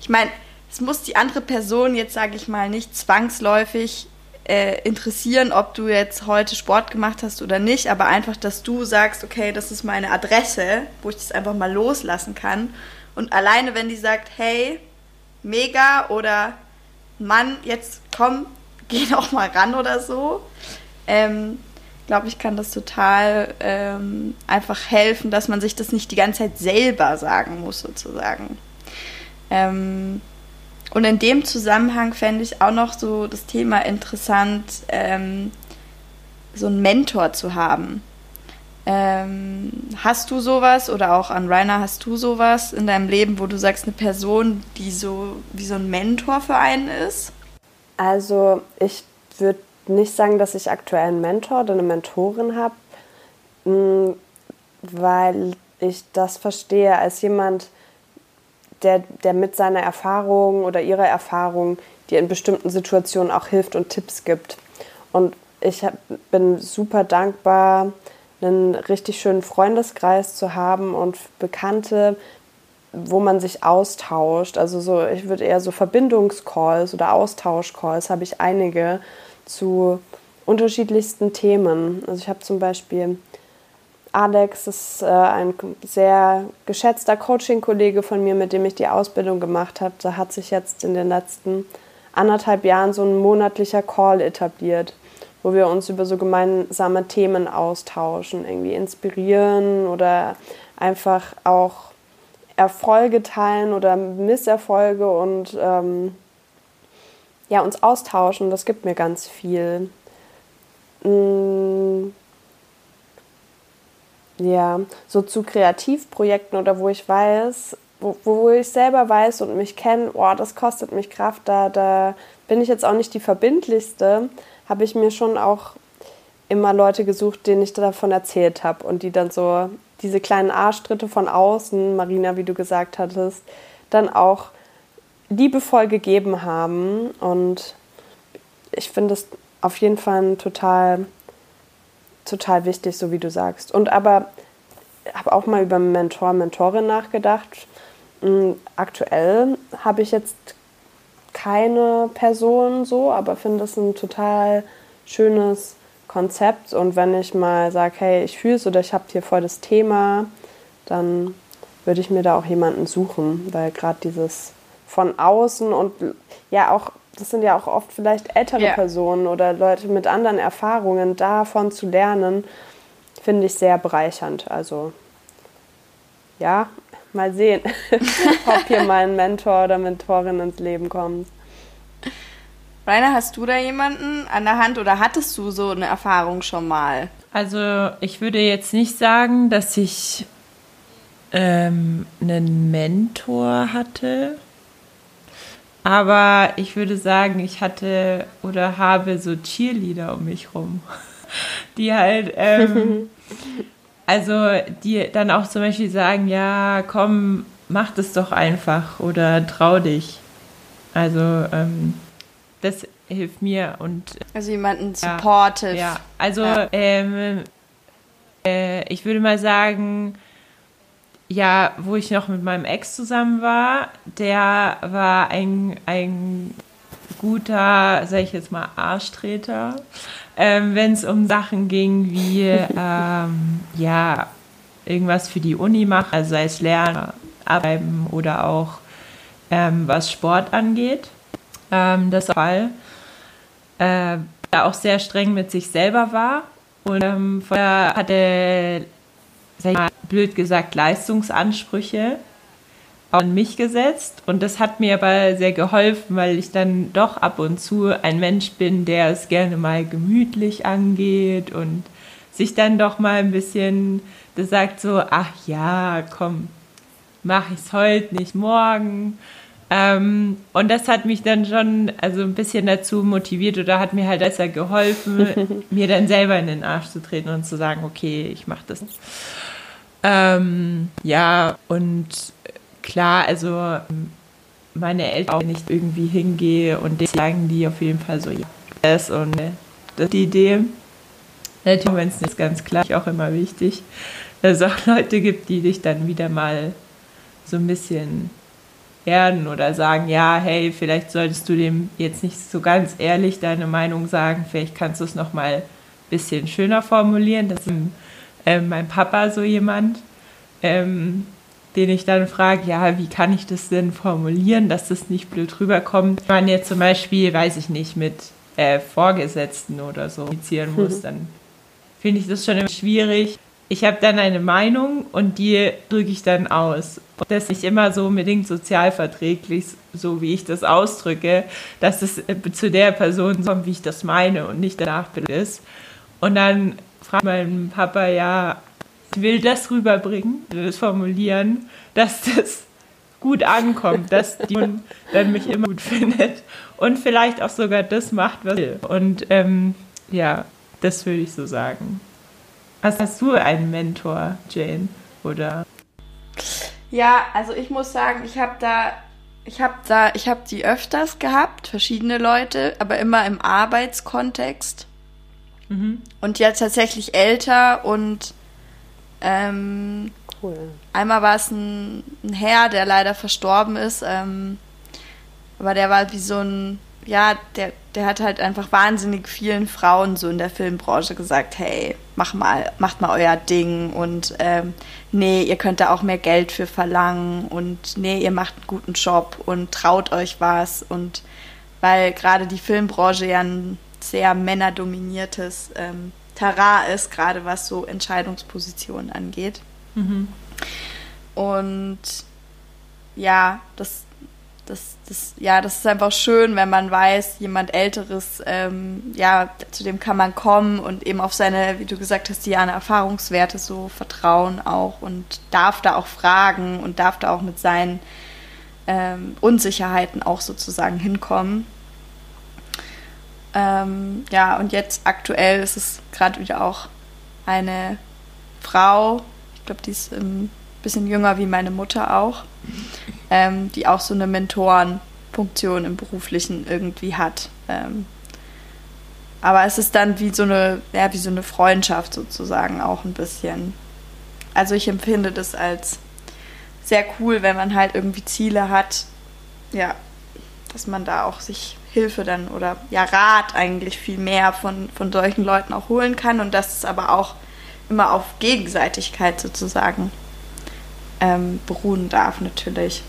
ich meine, es muss die andere Person jetzt, sage ich mal, nicht zwangsläufig äh, interessieren, ob du jetzt heute Sport gemacht hast oder nicht, aber einfach, dass du sagst, okay, das ist meine Adresse, wo ich das einfach mal loslassen kann. Und alleine, wenn die sagt, hey, mega oder Mann, jetzt komm, geh doch mal ran oder so. Ähm, glaube ich, kann das total ähm, einfach helfen, dass man sich das nicht die ganze Zeit selber sagen muss, sozusagen. Ähm, und in dem Zusammenhang fände ich auch noch so das Thema interessant, ähm, so einen Mentor zu haben. Ähm, hast du sowas oder auch an Rainer, hast du sowas in deinem Leben, wo du sagst, eine Person, die so wie so ein Mentor für einen ist? Also ich würde nicht sagen, dass ich aktuell einen Mentor oder eine Mentorin habe, hm, weil ich das verstehe als jemand, der, der mit seiner Erfahrung oder ihrer Erfahrung dir in bestimmten Situationen auch hilft und Tipps gibt. Und ich hab, bin super dankbar, einen richtig schönen Freundeskreis zu haben und Bekannte, wo man sich austauscht. Also so, ich würde eher so Verbindungscalls oder Austauschcalls habe ich einige zu unterschiedlichsten Themen. Also ich habe zum Beispiel Alex, ist äh, ein sehr geschätzter Coaching-Kollege von mir, mit dem ich die Ausbildung gemacht habe. Da hat sich jetzt in den letzten anderthalb Jahren so ein monatlicher Call etabliert wo wir uns über so gemeinsame Themen austauschen, irgendwie inspirieren oder einfach auch Erfolge teilen oder Misserfolge und ähm, ja, uns austauschen. Das gibt mir ganz viel. Mm, ja, so zu Kreativprojekten oder wo ich weiß, wo, wo ich selber weiß und mich kenne, oh, das kostet mich Kraft, da, da bin ich jetzt auch nicht die verbindlichste, habe ich mir schon auch immer Leute gesucht, denen ich davon erzählt habe und die dann so diese kleinen Arschtritte von außen, Marina, wie du gesagt hattest, dann auch liebevoll gegeben haben. Und ich finde es auf jeden Fall total, total wichtig, so wie du sagst. Und aber habe auch mal über Mentor, Mentorin nachgedacht. Hm, aktuell habe ich jetzt keine Person so, aber finde es ein total schönes Konzept. Und wenn ich mal sage, hey, ich fühle es oder ich habe hier voll das Thema, dann würde ich mir da auch jemanden suchen, weil gerade dieses von außen und ja auch, das sind ja auch oft vielleicht ältere Ja. Personen oder Leute mit anderen Erfahrungen, davon zu lernen, finde ich sehr bereichernd. Also ja, mal sehen, ob hier mal ein Mentor oder Mentorin ins Leben kommt. Rainer, hast du da jemanden an der Hand oder hattest du so eine Erfahrung schon mal? Also ich würde jetzt nicht sagen, dass ich ähm, einen Mentor hatte, aber ich würde sagen, ich hatte oder habe so Cheerleader um mich rum, die halt, ähm, also die dann auch zum Beispiel sagen, ja, komm, mach das doch einfach oder trau dich. Also ähm, das hilft mir und Also jemanden Ja. supportive. ja, also Ja. Ähm, äh, ich würde mal sagen, ja, wo ich noch mit meinem Ex zusammen war, der war ein, ein guter, sag ich jetzt mal, Arschtreter, ähm, wenn es um Sachen ging wie, ähm, ja, irgendwas für die Uni machen, also sei es Lernen, Arbeiten oder auch ähm, was Sport angeht. Ähm, das Fall äh, der auch sehr streng mit sich selber war und ähm, vorher hatte, sag mal, blöd gesagt, Leistungsansprüche an mich gesetzt und das hat mir aber sehr geholfen, weil ich dann doch ab und zu ein Mensch bin, der es gerne mal gemütlich angeht und sich dann doch mal ein bisschen, das sagt so, ach ja, komm, mache ich es heute, nicht morgen. Ähm, und das hat mich dann schon also ein bisschen dazu motiviert oder hat mir halt besser geholfen, mir dann selber in den Arsch zu treten und zu sagen, okay, ich mache das. Ähm, ja, und klar, also meine Eltern auch nicht irgendwie hingehe und denen sagen die auf jeden Fall so, ja, das und äh, das ist die Idee. Natürlich, wenn es nicht ganz klar ist, auch immer wichtig, dass es auch Leute gibt, die dich dann wieder mal so ein bisschen erden oder sagen, ja, hey, vielleicht solltest du dem jetzt nicht so ganz ehrlich deine Meinung sagen, vielleicht kannst du es noch mal ein bisschen schöner formulieren. Das ist ähm, mein Papa so jemand, ähm, den ich dann frage, ja, wie kann ich das denn formulieren, dass das nicht blöd rüberkommt. Wenn man jetzt zum Beispiel, weiß ich nicht, mit äh, Vorgesetzten oder so kommunizieren muss, dann finde ich das schon immer schwierig. Ich habe dann eine Meinung und die drücke ich dann aus. Und das ist nicht immer so unbedingt sozialverträglich, so wie ich das ausdrücke, dass es äh, zu der Person kommt, wie ich das meine und nicht danach ist. Und dann fragt mein Papa, ja, will das rüberbringen, das formulieren, dass das gut ankommt, dass die dann mich immer gut findet und vielleicht auch sogar das macht, was ich will. Und ähm, ja, das würde ich so sagen. Hast, hast du einen Mentor, Jane? Oder? Ja, also ich muss sagen, ich habe da, ich habe da, ich habe die öfters gehabt, verschiedene Leute, aber immer im Arbeitskontext. Mhm. Und jetzt tatsächlich älter und ähm, Cool. einmal war es ein, ein Herr, der leider verstorben ist, ähm, aber der war wie so ein, ja, der, der hat halt einfach wahnsinnig vielen Frauen so in der Filmbranche gesagt, hey, mach mal, macht mal euer Ding und ähm, nee, ihr könnt da auch mehr Geld für verlangen und nee, ihr macht einen guten Job und traut euch was und weil gerade die Filmbranche ja ein sehr männerdominiertes ähm, Terrain ist, gerade was so Entscheidungspositionen angeht. Und ja, das, das, das, ja, das ist einfach schön, wenn man weiß, jemand Älteres, ähm, ja, zu dem kann man kommen und eben auf seine, wie du gesagt hast, Diana, Erfahrungswerte so vertrauen auch und darf da auch fragen und darf da auch mit seinen ähm, Unsicherheiten auch sozusagen hinkommen. Ähm, ja, und jetzt aktuell ist es gerade wieder auch eine Frau, ich glaube, die ist ein bisschen jünger wie meine Mutter auch, ähm, die auch so eine Mentorenfunktion im Beruflichen irgendwie hat. Ähm, aber es ist dann wie so eine, ja, wie so eine Freundschaft sozusagen auch ein bisschen. Also ich empfinde das als sehr cool, wenn man halt irgendwie Ziele hat, ja, dass man da auch sich Hilfe dann oder ja Rat eigentlich viel mehr von, von solchen Leuten auch holen kann und dass es aber auch immer auf Gegenseitigkeit sozusagen ähm, beruhen darf natürlich.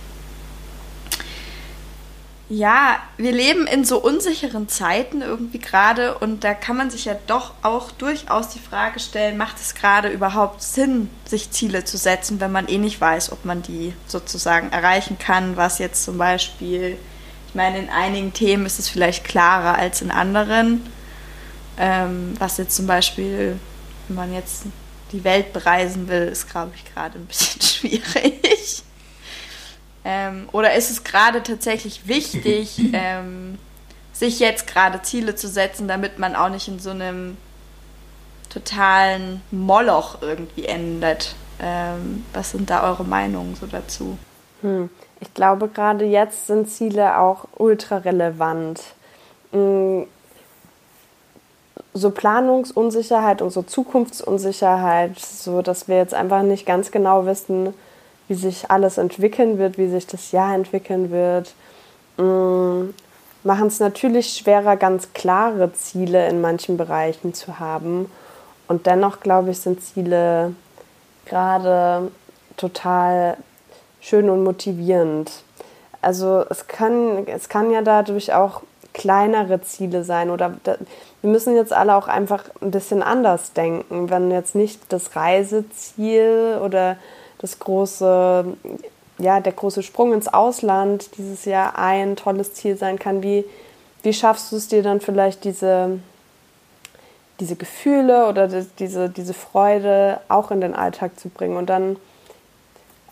Ja, wir leben in so unsicheren Zeiten irgendwie gerade und da kann man sich ja doch auch durchaus die Frage stellen, macht es gerade überhaupt Sinn, sich Ziele zu setzen, wenn man eh nicht weiß, ob man die sozusagen erreichen kann, was jetzt zum Beispiel, ich meine, in einigen Themen ist es vielleicht klarer als in anderen, ähm, was jetzt zum Beispiel, wenn man jetzt die Welt bereisen will, ist, glaube ich, gerade ein bisschen schwierig. Ähm, oder ist es gerade tatsächlich wichtig, ähm, sich jetzt gerade Ziele zu setzen, damit man auch nicht in so einem totalen Moloch irgendwie endet? Ähm, was sind da eure Meinungen so dazu? Hm. Ich glaube, gerade jetzt sind Ziele auch ultra relevant. Hm. So Planungsunsicherheit und so Zukunftsunsicherheit, so dass wir jetzt einfach nicht ganz genau wissen, wie sich alles entwickeln wird, wie sich das Jahr entwickeln wird, mm, machen es natürlich schwerer, ganz klare Ziele in manchen Bereichen zu haben. Und dennoch, glaube ich, sind Ziele gerade total schön und motivierend. Also es kann, es kann ja dadurch auch kleinere Ziele sein oder da, wir müssen jetzt alle auch einfach ein bisschen anders denken. Wenn jetzt nicht das Reiseziel oder das große, ja, der große Sprung ins Ausland dieses Jahr ein tolles Ziel sein kann. Wie, wie schaffst du es dir dann vielleicht diese, diese Gefühle oder diese, diese Freude auch in den Alltag zu bringen und dann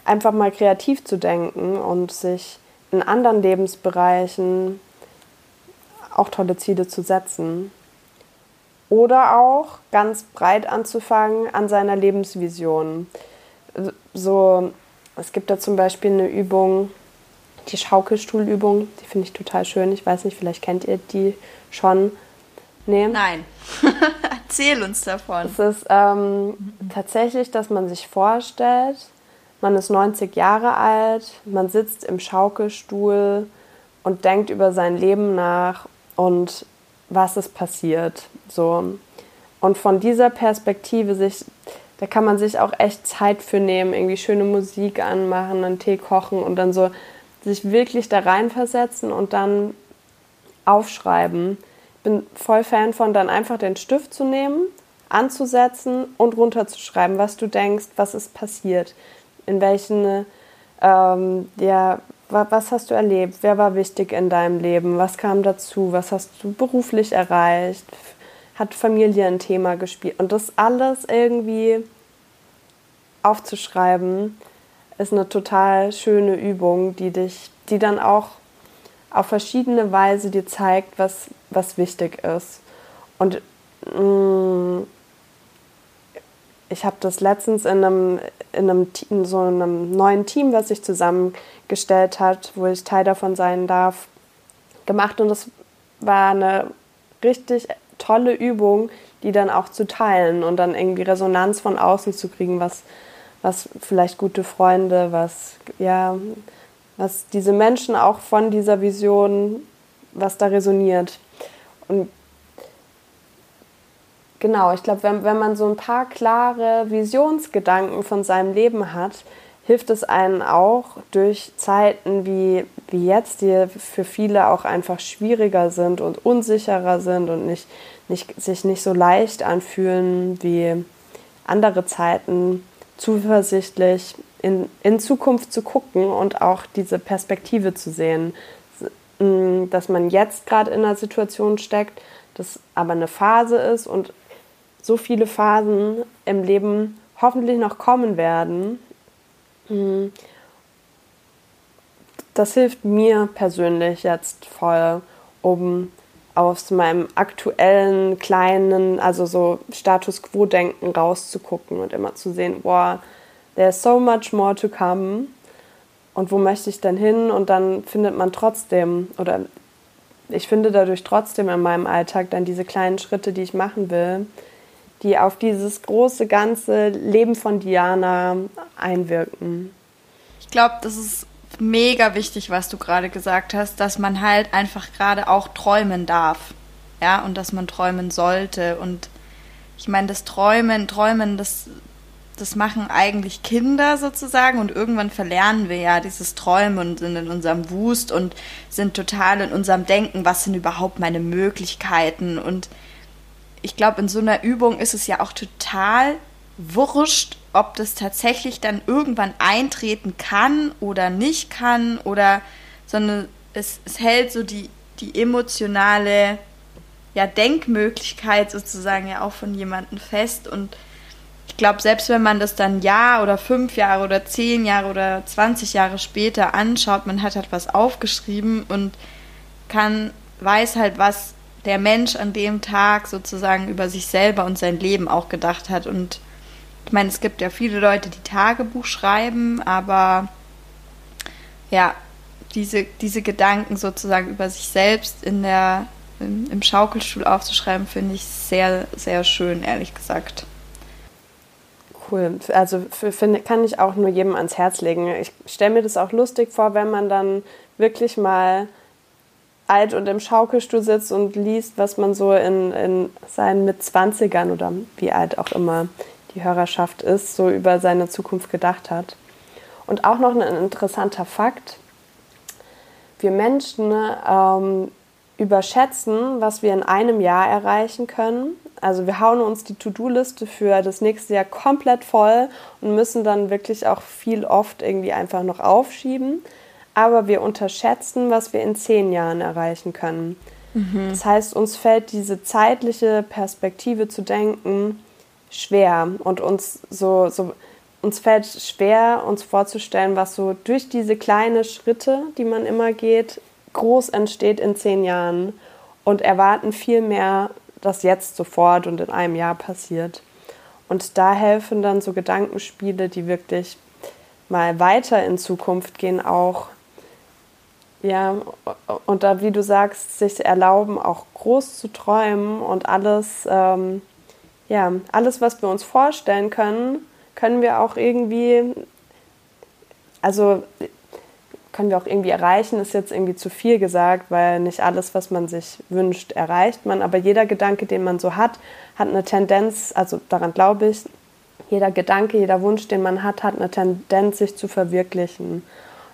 einfach mal kreativ zu denken und sich in anderen Lebensbereichen auch tolle Ziele zu setzen. Oder auch ganz breit anzufangen an seiner Lebensvision so, es gibt da zum Beispiel eine Übung, die Schaukelstuhlübung, die finde ich total schön. Ich weiß nicht, vielleicht kennt ihr die schon. Nee. Nein. Erzähl uns davon. Es ist ähm, tatsächlich, dass man sich vorstellt, man ist 90 Jahre alt, man sitzt im Schaukelstuhl und denkt über sein Leben nach und was ist passiert. So. Und von dieser Perspektive sich da kann man sich auch echt Zeit für nehmen, irgendwie schöne Musik anmachen, einen Tee kochen und dann so sich wirklich da reinversetzen und dann aufschreiben. Ich bin voll Fan von, dann einfach den Stift zu nehmen, anzusetzen und runterzuschreiben, was du denkst, was ist passiert, in welchen, ähm, ja, was hast du erlebt, wer war wichtig in deinem Leben, was kam dazu, was hast du beruflich erreicht, hat Familie ein Thema gespielt. Und das alles irgendwie aufzuschreiben, ist eine total schöne Übung, die dich, die dann auch auf verschiedene Weise dir zeigt, was, was wichtig ist. Und mh, mm, ich habe das letztens in einem, in einem in so einem neuen Team, was sich zusammengestellt hat, wo ich Teil davon sein darf, gemacht und das war eine richtig tolle Übung, die dann auch zu teilen und dann irgendwie Resonanz von außen zu kriegen, was, was vielleicht gute Freunde, was, ja, was diese Menschen auch von dieser Vision, was da resoniert. Und genau, ich glaube, wenn, wenn man so ein paar klare Visionsgedanken von seinem Leben hat, hilft es einen auch durch Zeiten wie, wie jetzt, die für viele auch einfach schwieriger sind und unsicherer sind und nicht, nicht, sich nicht so leicht anfühlen wie andere Zeiten, zuversichtlich in, in Zukunft zu gucken und auch diese Perspektive zu sehen, dass man jetzt gerade in einer Situation steckt, das aber eine Phase ist und so viele Phasen im Leben hoffentlich noch kommen werden Mhm. Das hilft mir persönlich jetzt voll, um aus meinem aktuellen kleinen, also so Status Quo-Denken rauszugucken und immer zu sehen, boah, there's so much more to come. Und wo möchte ich denn hin? Und dann findet man trotzdem, oder ich finde dadurch trotzdem in meinem Alltag dann diese kleinen Schritte, die ich machen will, die auf dieses große ganze Leben von Diana einwirken. Ich glaube, das ist mega wichtig, was du gerade gesagt hast, dass man halt einfach gerade auch träumen darf. Ja, und dass man träumen sollte. Und ich meine, das Träumen, Träumen, das, das machen eigentlich Kinder sozusagen und irgendwann verlernen wir ja dieses Träumen und sind in unserem Wust und sind total in unserem Denken, was sind überhaupt meine Möglichkeiten und ich glaube, in so einer Übung ist es ja auch total wurscht, ob das tatsächlich dann irgendwann eintreten kann oder nicht kann oder sondern es, es hält so die, die emotionale ja, Denkmöglichkeit sozusagen ja auch von jemandem fest. Und ich glaube, selbst wenn man das dann Jahr oder fünf Jahre oder zehn Jahre oder 20 Jahre später anschaut, man hat halt was aufgeschrieben und kann, weiß halt, was der Mensch an dem Tag sozusagen über sich selber und sein Leben auch gedacht hat. Und ich meine, es gibt ja viele Leute, die Tagebuch schreiben, aber ja, diese, diese Gedanken sozusagen über sich selbst in der, im, im Schaukelstuhl aufzuschreiben, finde ich sehr, sehr schön, ehrlich gesagt. Cool. Also für, für, kann ich auch nur jedem ans Herz legen. Ich stelle mir das auch lustig vor, wenn man dann wirklich mal alt und im Schaukelstuhl sitzt und liest, was man so in, in seinen Mitzwanzigern oder wie alt auch immer die Hörerschaft ist, so über seine Zukunft gedacht hat. Und auch noch ein interessanter Fakt. Wir Menschen ähm, überschätzen, was wir in einem Jahr erreichen können. Also wir hauen uns die To-Do-Liste für das nächste Jahr komplett voll und müssen dann wirklich auch viel oft irgendwie einfach noch aufschieben aber wir unterschätzen, was wir in zehn Jahren erreichen können. Mhm. Das heißt, uns fällt diese zeitliche Perspektive zu denken schwer und uns so, so uns fällt schwer, uns vorzustellen, was so durch diese kleinen Schritte, die man immer geht, groß entsteht in zehn Jahren und erwarten viel mehr, das jetzt sofort und in einem Jahr passiert. Und da helfen dann so Gedankenspiele, die wirklich mal weiter in Zukunft gehen, auch ja, und da, wie du sagst, sich erlauben, auch groß zu träumen und alles, ähm, ja, alles, was wir uns vorstellen können, können wir auch irgendwie, also können wir auch irgendwie erreichen, ist jetzt irgendwie zu viel gesagt, weil nicht alles, was man sich wünscht, erreicht man. Aber jeder Gedanke, den man so hat, hat eine Tendenz, also daran glaube ich, jeder Gedanke, jeder Wunsch, den man hat, hat eine Tendenz, sich zu verwirklichen.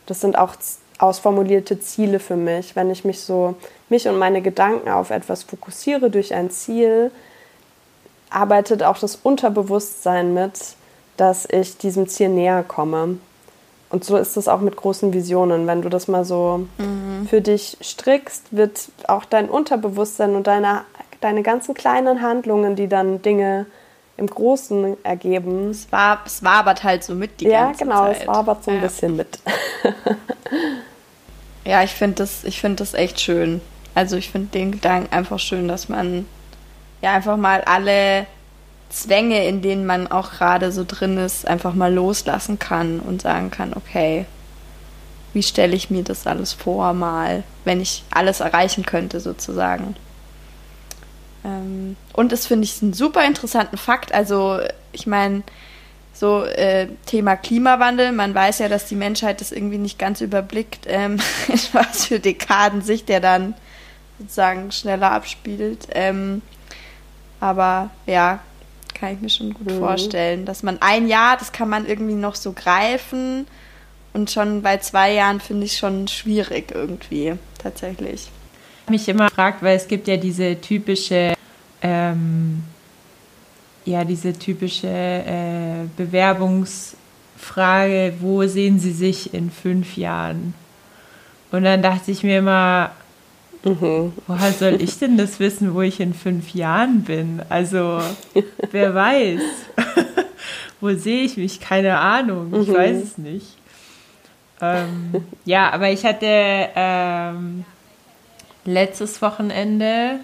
Das sind auch ausformulierte Ziele für mich. Wenn ich mich so, mich und meine Gedanken auf etwas fokussiere durch ein Ziel, arbeitet auch das Unterbewusstsein mit, dass ich diesem Ziel näher komme. Und so ist es auch mit großen Visionen. Wenn du das mal so mhm. für dich strickst, wird auch dein Unterbewusstsein und deine, deine ganzen kleinen Handlungen, die dann Dinge im Großen ergeben. Es, war, es wabert halt so mit die ja, ganze genau, Zeit. Ja, genau, es wabert so ein bisschen mit. ja, ich finde das, find das echt schön. Also ich finde den Gedanken einfach schön, dass man ja einfach mal alle Zwänge, in denen man auch gerade so drin ist, einfach mal loslassen kann und sagen kann, okay, wie stelle ich mir das alles vor, mal, wenn ich alles erreichen könnte, sozusagen. Ähm, und das finde ich einen super interessanten Fakt. Also, ich meine, so äh, Thema Klimawandel, man weiß ja, dass die Menschheit das irgendwie nicht ganz überblickt, ähm, was für Dekaden sich der dann sozusagen schneller abspielt. Ähm, aber ja, kann ich mir schon gut mhm. vorstellen, dass man ein Jahr, das kann man irgendwie noch so greifen und schon bei zwei Jahren finde ich schon schwierig irgendwie, tatsächlich mich immer gefragt, weil es gibt ja diese typische, ähm, ja, diese typische äh, Bewerbungsfrage, wo sehen Sie sich in fünf Jahren? Und dann dachte ich mir immer, mhm. woher soll ich denn das wissen, wo ich in fünf Jahren bin? Also, wer weiß? wo sehe ich mich? Keine Ahnung, ich mhm. weiß es nicht. Ähm, ja, aber ich hatte ähm, letztes Wochenende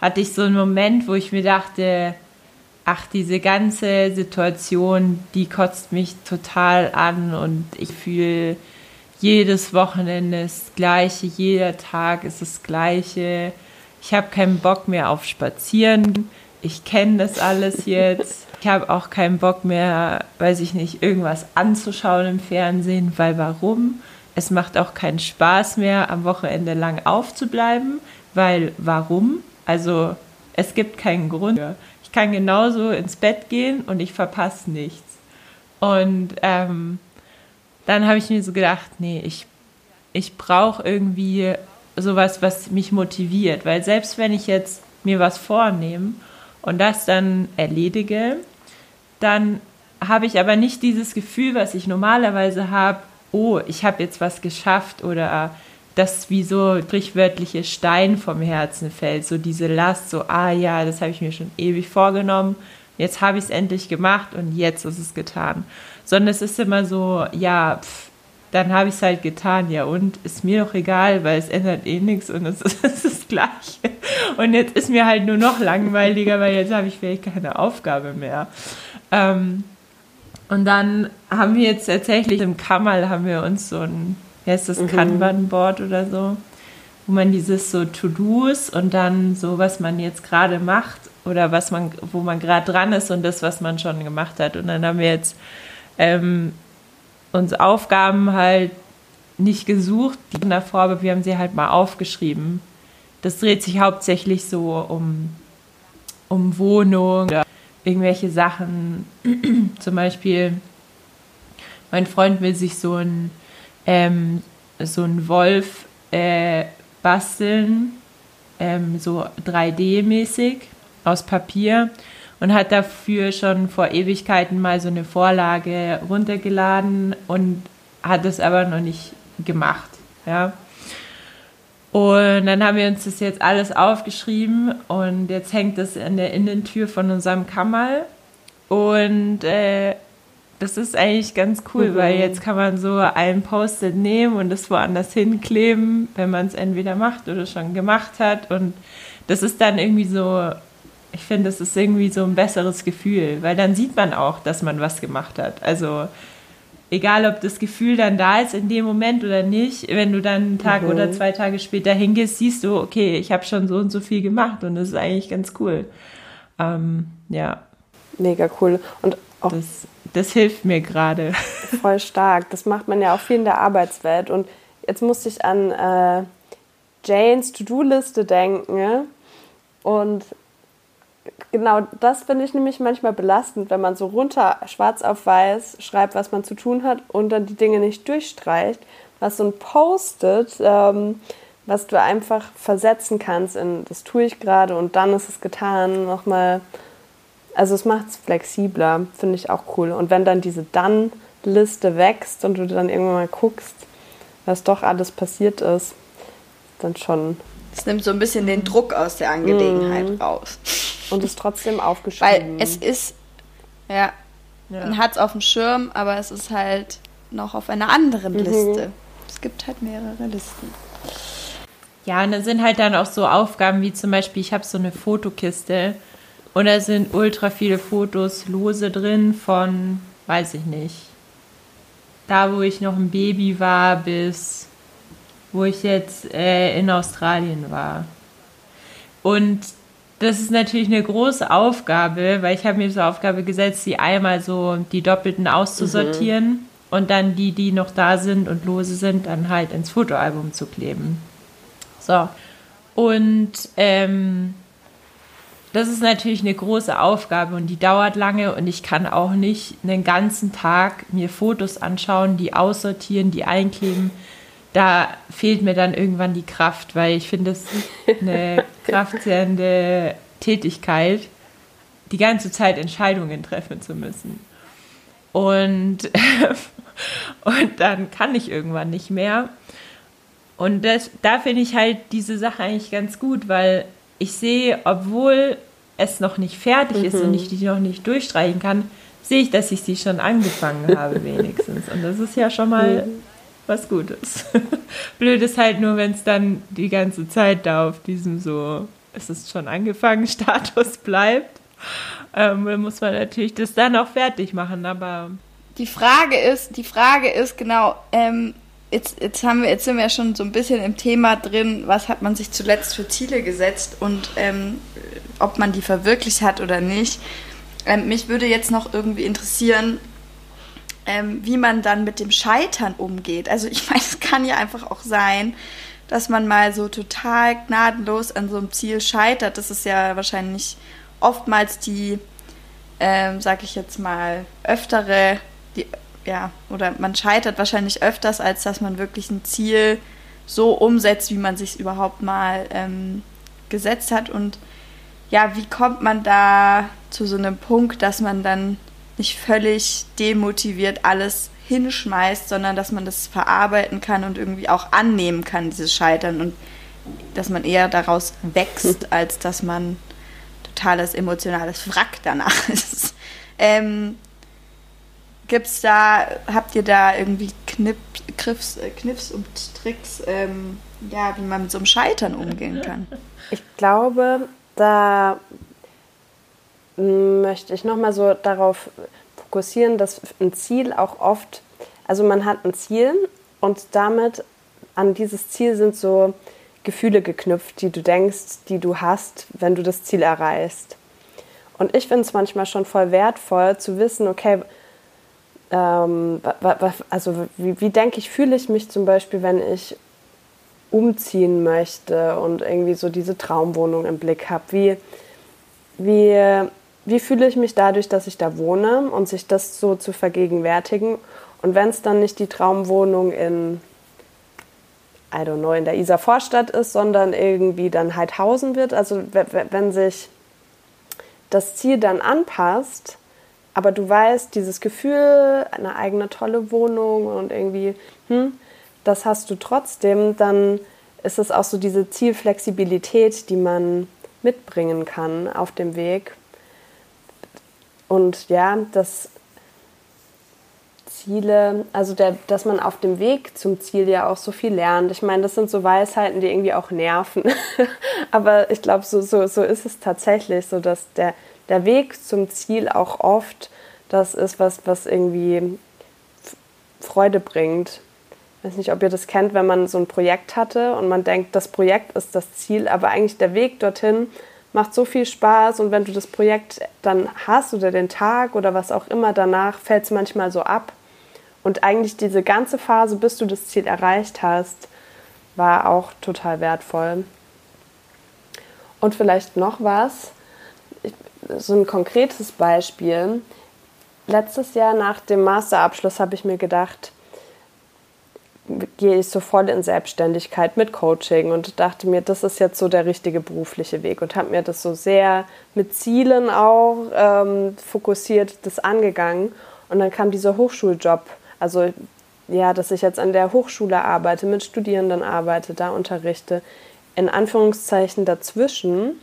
hatte ich so einen Moment, wo ich mir dachte, ach, diese ganze Situation, die kotzt mich total an und ich fühle jedes Wochenende das Gleiche, jeder Tag ist das Gleiche. Ich habe keinen Bock mehr auf Spazieren. Ich kenne das alles jetzt. Ich habe auch keinen Bock mehr, weiß ich nicht, irgendwas anzuschauen im Fernsehen, weil warum? es macht auch keinen Spaß mehr, am Wochenende lang aufzubleiben, weil warum? Also es gibt keinen Grund. Ich kann genauso ins Bett gehen und ich verpasse nichts. Und ähm, dann habe ich mir so gedacht, nee, ich, ich brauche irgendwie sowas, was mich motiviert. Weil selbst wenn ich jetzt mir was vornehme und das dann erledige, dann habe ich aber nicht dieses Gefühl, was ich normalerweise habe, oh, ich habe jetzt was geschafft oder das wie so sprichwörtliche Stein vom Herzen fällt, so diese Last, so, ah ja, das habe ich mir schon ewig vorgenommen, jetzt habe ich es endlich gemacht und jetzt ist es getan. Sondern es ist immer so, ja, pff, dann habe ich es halt getan, ja und ist mir doch egal, weil es ändert eh nichts und es ist, das Gleiche. Und jetzt ist mir halt nur noch langweiliger, weil jetzt habe ich vielleicht keine Aufgabe mehr. Ähm, und dann haben wir jetzt tatsächlich im Kammerl haben wir uns so ein, wie heißt das, mhm. Kanban-Board oder so, wo man dieses so To-Dos und dann so, was man jetzt gerade macht oder was man, wo man gerade dran ist und das, was man schon gemacht hat. Und dann haben wir jetzt ähm, uns Aufgaben halt nicht gesucht, die davor, aber wir haben sie halt mal aufgeschrieben. Das dreht sich hauptsächlich so um, um Wohnung oder irgendwelche Sachen. Zum Beispiel, mein Freund will sich so ein, ähm, so ein Wolf äh, basteln, ähm, so 3D-mäßig aus Papier und hat dafür schon vor Ewigkeiten mal so eine Vorlage runtergeladen und hat es aber noch nicht gemacht. Ja. Und dann haben wir uns das jetzt alles aufgeschrieben und jetzt hängt das in der Innentür von unserem Kammerl. Und äh, das ist eigentlich ganz cool, mhm. weil jetzt kann man so ein Post-it nehmen und das woanders hinkleben, wenn man es entweder macht oder schon gemacht hat. Und das ist dann irgendwie so, ich finde, das ist irgendwie so ein besseres Gefühl, weil dann sieht man auch, dass man was gemacht hat. Also egal ob das Gefühl dann da ist in dem Moment oder nicht, wenn du dann einen Tag mhm. oder zwei Tage später hingehst, siehst du, okay, ich habe schon so und so viel gemacht und das ist eigentlich ganz cool. Ähm, ja. Mega cool. Und auch das, das hilft mir gerade. Voll stark. Das macht man ja auch viel in der Arbeitswelt. Und jetzt musste ich an äh, Janes To-Do-Liste denken. Und genau das finde ich nämlich manchmal belastend, wenn man so runter schwarz auf weiß schreibt, was man zu tun hat und dann die Dinge nicht durchstreicht, was so ein Post-it, ähm, was du einfach versetzen kannst in das tue ich gerade und dann ist es getan, nochmal. Also es macht es flexibler, finde ich auch cool. Und wenn dann diese Dann-Liste wächst und du dann irgendwann mal guckst, was doch alles passiert ist, dann schon. Es nimmt so ein bisschen den Druck aus der Angelegenheit mm. raus. Und ist trotzdem aufgeschrieben. Weil es ist, ja, ja. man hat es auf dem Schirm, aber es ist halt noch auf einer anderen mhm. Liste. Es gibt halt mehrere Listen. Ja, und da sind halt dann auch so Aufgaben wie zum Beispiel, ich habe so eine Fotokiste und da sind ultra viele Fotos lose drin von, weiß ich nicht, da wo ich noch ein Baby war bis wo ich jetzt äh, in Australien war. Und das ist natürlich eine große Aufgabe, weil ich habe mir zur Aufgabe gesetzt, die einmal so die Doppelten auszusortieren mhm. und dann die, die noch da sind und lose sind, dann halt ins Fotoalbum zu kleben. So. Und ähm, das ist natürlich eine große Aufgabe und die dauert lange und ich kann auch nicht einen ganzen Tag mir Fotos anschauen, die aussortieren, die einkleben da fehlt mir dann irgendwann die Kraft, weil ich finde es eine kraftzehrende Tätigkeit, die ganze Zeit Entscheidungen treffen zu müssen. Und, und dann kann ich irgendwann nicht mehr. Und das, da finde ich halt diese Sache eigentlich ganz gut, weil ich sehe, obwohl es noch nicht fertig mhm. ist und mhm. ich die noch nicht durchstreichen kann, sehe ich, dass ich sie schon angefangen habe wenigstens. Und das ist ja schon mal mhm was Gutes. Blöd ist halt nur, wenn es dann die ganze Zeit da auf diesem so, es ist schon angefangen, Status bleibt. Ähm, dann muss man natürlich das dann auch fertig machen, aber. Die Frage ist, die Frage ist genau, ähm, jetzt, jetzt haben wir, jetzt sind wir ja schon so ein bisschen im Thema drin, was hat man sich zuletzt für Ziele gesetzt und ähm, ob man die verwirklicht hat oder nicht. Ähm, mich würde jetzt noch irgendwie interessieren, ähm, wie man dann mit dem Scheitern umgeht. Also ich meine, es kann ja einfach auch sein, dass man mal so total gnadenlos an so einem Ziel scheitert. Das ist ja wahrscheinlich oftmals die, ähm, sag ich jetzt mal, öftere, die, ja, oder man scheitert wahrscheinlich öfters, als dass man wirklich ein Ziel so umsetzt, wie man sich überhaupt mal ähm, gesetzt hat. Und ja, wie kommt man da zu so einem Punkt, dass man dann nicht völlig demotiviert alles hinschmeißt, sondern dass man das verarbeiten kann und irgendwie auch annehmen kann, dieses Scheitern und dass man eher daraus wächst, als dass man totales emotionales Wrack danach ist. Ähm, gibt's da, habt ihr da irgendwie Knip, Kniffs, äh, Kniffs und Tricks, ähm, ja, wie man mit so einem Scheitern umgehen kann? Ich glaube, da möchte ich nochmal so darauf fokussieren, dass ein Ziel auch oft, also man hat ein Ziel und damit an dieses Ziel sind so Gefühle geknüpft, die du denkst, die du hast, wenn du das Ziel erreichst. Und ich finde es manchmal schon voll wertvoll zu wissen, okay, ähm, also wie, wie denke ich, fühle ich mich zum Beispiel, wenn ich umziehen möchte und irgendwie so diese Traumwohnung im Blick habe? Wie, wie, wie fühle ich mich dadurch, dass ich da wohne und sich das so zu vergegenwärtigen? Und wenn es dann nicht die Traumwohnung in, I don't know, in der Isar Vorstadt ist, sondern irgendwie dann Heidhausen wird, also wenn sich das Ziel dann anpasst, aber du weißt, dieses Gefühl, eine eigene tolle Wohnung und irgendwie, hm, das hast du trotzdem, dann ist es auch so diese Zielflexibilität, die man mitbringen kann auf dem Weg. Und ja, das Ziele, also der, dass man auf dem Weg zum Ziel ja auch so viel lernt. Ich meine, das sind so Weisheiten, die irgendwie auch nerven. Aber ich glaube, so, so, so ist es tatsächlich, so dass der, der Weg zum Ziel auch oft das ist, was, was irgendwie Freude bringt. Ich weiß nicht, ob ihr das kennt, wenn man so ein Projekt hatte und man denkt, das Projekt ist das Ziel, aber eigentlich der Weg dorthin macht so viel Spaß und wenn du das Projekt dann hast oder den Tag oder was auch immer danach, fällt es manchmal so ab. Und eigentlich diese ganze Phase, bis du das Ziel erreicht hast, war auch total wertvoll. Und vielleicht noch was, so ein konkretes Beispiel. Letztes Jahr nach dem Masterabschluss habe ich mir gedacht, gehe ich so voll in Selbstständigkeit mit Coaching und dachte mir, das ist jetzt so der richtige berufliche Weg und habe mir das so sehr mit Zielen auch ähm, fokussiert das angegangen. Und dann kam dieser Hochschuljob, also ja, dass ich jetzt an der Hochschule arbeite, mit Studierenden arbeite, da unterrichte, in Anführungszeichen dazwischen.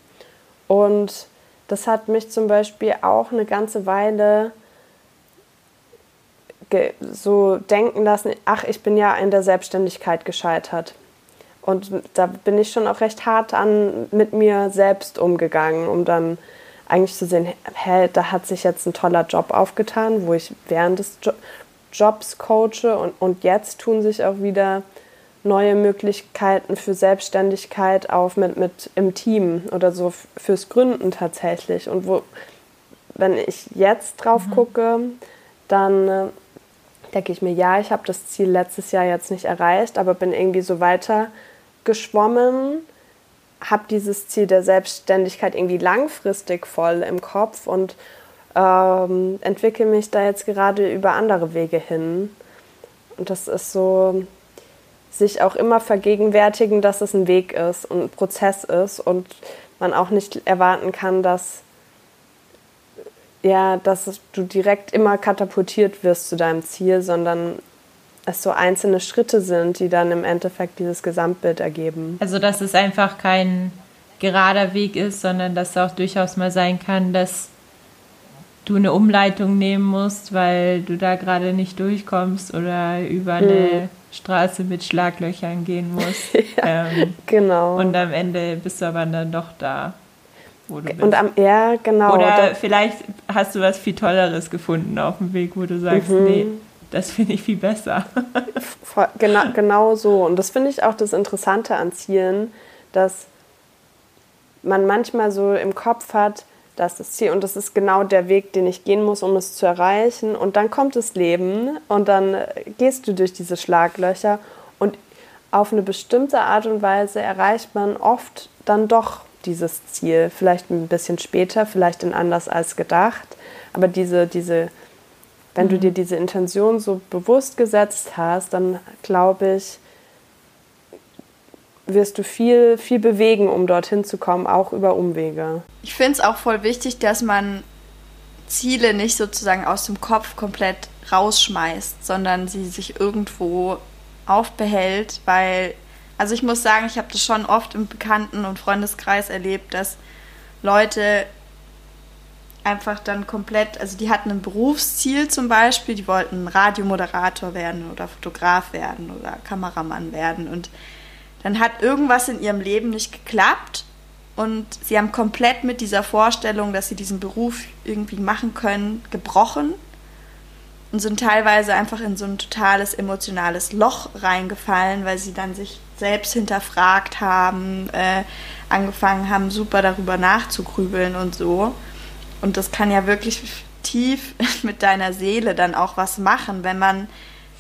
Und das hat mich zum Beispiel auch eine ganze Weile so denken lassen, ach, ich bin ja in der Selbstständigkeit gescheitert. Und da bin ich schon auch recht hart an mit mir selbst umgegangen, um dann eigentlich zu sehen, hä, da hat sich jetzt ein toller Job aufgetan, wo ich während des jo Jobs coache und, und jetzt tun sich auch wieder neue Möglichkeiten für Selbstständigkeit auf mit, mit im Team oder so fürs Gründen tatsächlich. Und wo, wenn ich jetzt drauf mhm. gucke, dann äh, denke ich mir, ja, ich habe das Ziel letztes Jahr jetzt nicht erreicht, aber bin irgendwie so weiter geschwommen, habe dieses Ziel der Selbstständigkeit irgendwie langfristig voll im Kopf und ähm, entwickle mich da jetzt gerade über andere Wege hin. Und das ist so, sich auch immer vergegenwärtigen, dass es ein Weg ist und ein Prozess ist und man auch nicht erwarten kann, dass ja, dass du direkt immer katapultiert wirst zu deinem Ziel, sondern es so einzelne Schritte sind, die dann im Endeffekt dieses Gesamtbild ergeben. Also dass es einfach kein gerader Weg ist, sondern dass es auch durchaus mal sein kann, dass du eine Umleitung nehmen musst, weil du da gerade nicht durchkommst oder über eine hm. Straße mit Schlaglöchern gehen musst. ja, ähm, genau. Und am Ende bist du aber dann doch da wo du bist. Und am, ja, genau. Oder vielleicht hast du was viel Tolleres gefunden auf dem Weg, wo du sagst, mhm. nee, das finde ich viel besser. genau, genau so. Und das finde ich auch das Interessante an Zielen, dass man manchmal so im Kopf hat, das ist das Ziel und das ist genau der Weg, den ich gehen muss, um es zu erreichen. Und dann kommt das Leben und dann gehst du durch diese Schlaglöcher und auf eine bestimmte Art und Weise erreicht man oft dann doch dieses Ziel. Vielleicht ein bisschen später, vielleicht in anders als gedacht. Aber diese, diese, wenn mhm. du dir diese Intention so bewusst gesetzt hast, dann glaube ich, wirst du viel, viel bewegen, um dorthin zu kommen, auch über Umwege. Ich finde es auch voll wichtig, dass man Ziele nicht sozusagen aus dem Kopf komplett rausschmeißt, sondern sie sich irgendwo aufbehält, weil, also ich muss sagen, ich habe das schon oft im Bekannten- und Freundeskreis erlebt, dass Leute einfach dann komplett, also die hatten ein Berufsziel zum Beispiel, die wollten Radiomoderator werden oder Fotograf werden oder Kameramann werden und dann hat irgendwas in ihrem Leben nicht geklappt und sie haben komplett mit dieser Vorstellung, dass sie diesen Beruf irgendwie machen können, gebrochen und sind teilweise einfach in so ein totales emotionales Loch reingefallen, weil sie dann sich selbst hinterfragt haben, äh, angefangen haben, super darüber nachzugrübeln und so. Und das kann ja wirklich tief mit deiner Seele dann auch was machen, wenn man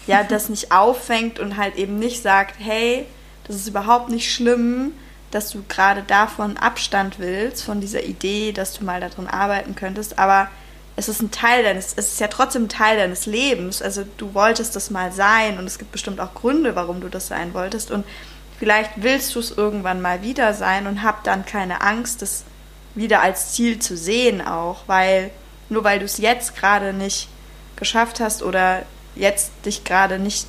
ja das nicht auffängt und halt eben nicht sagt, hey, das ist überhaupt nicht schlimm, dass du gerade davon Abstand willst, von dieser Idee, dass du mal darin arbeiten könntest, aber es ist ein Teil deines, es ist ja trotzdem ein Teil deines Lebens. Also du wolltest das mal sein und es gibt bestimmt auch Gründe, warum du das sein wolltest. Und vielleicht willst du es irgendwann mal wieder sein und hab dann keine Angst, das wieder als Ziel zu sehen auch, weil nur weil du es jetzt gerade nicht geschafft hast oder jetzt dich gerade nicht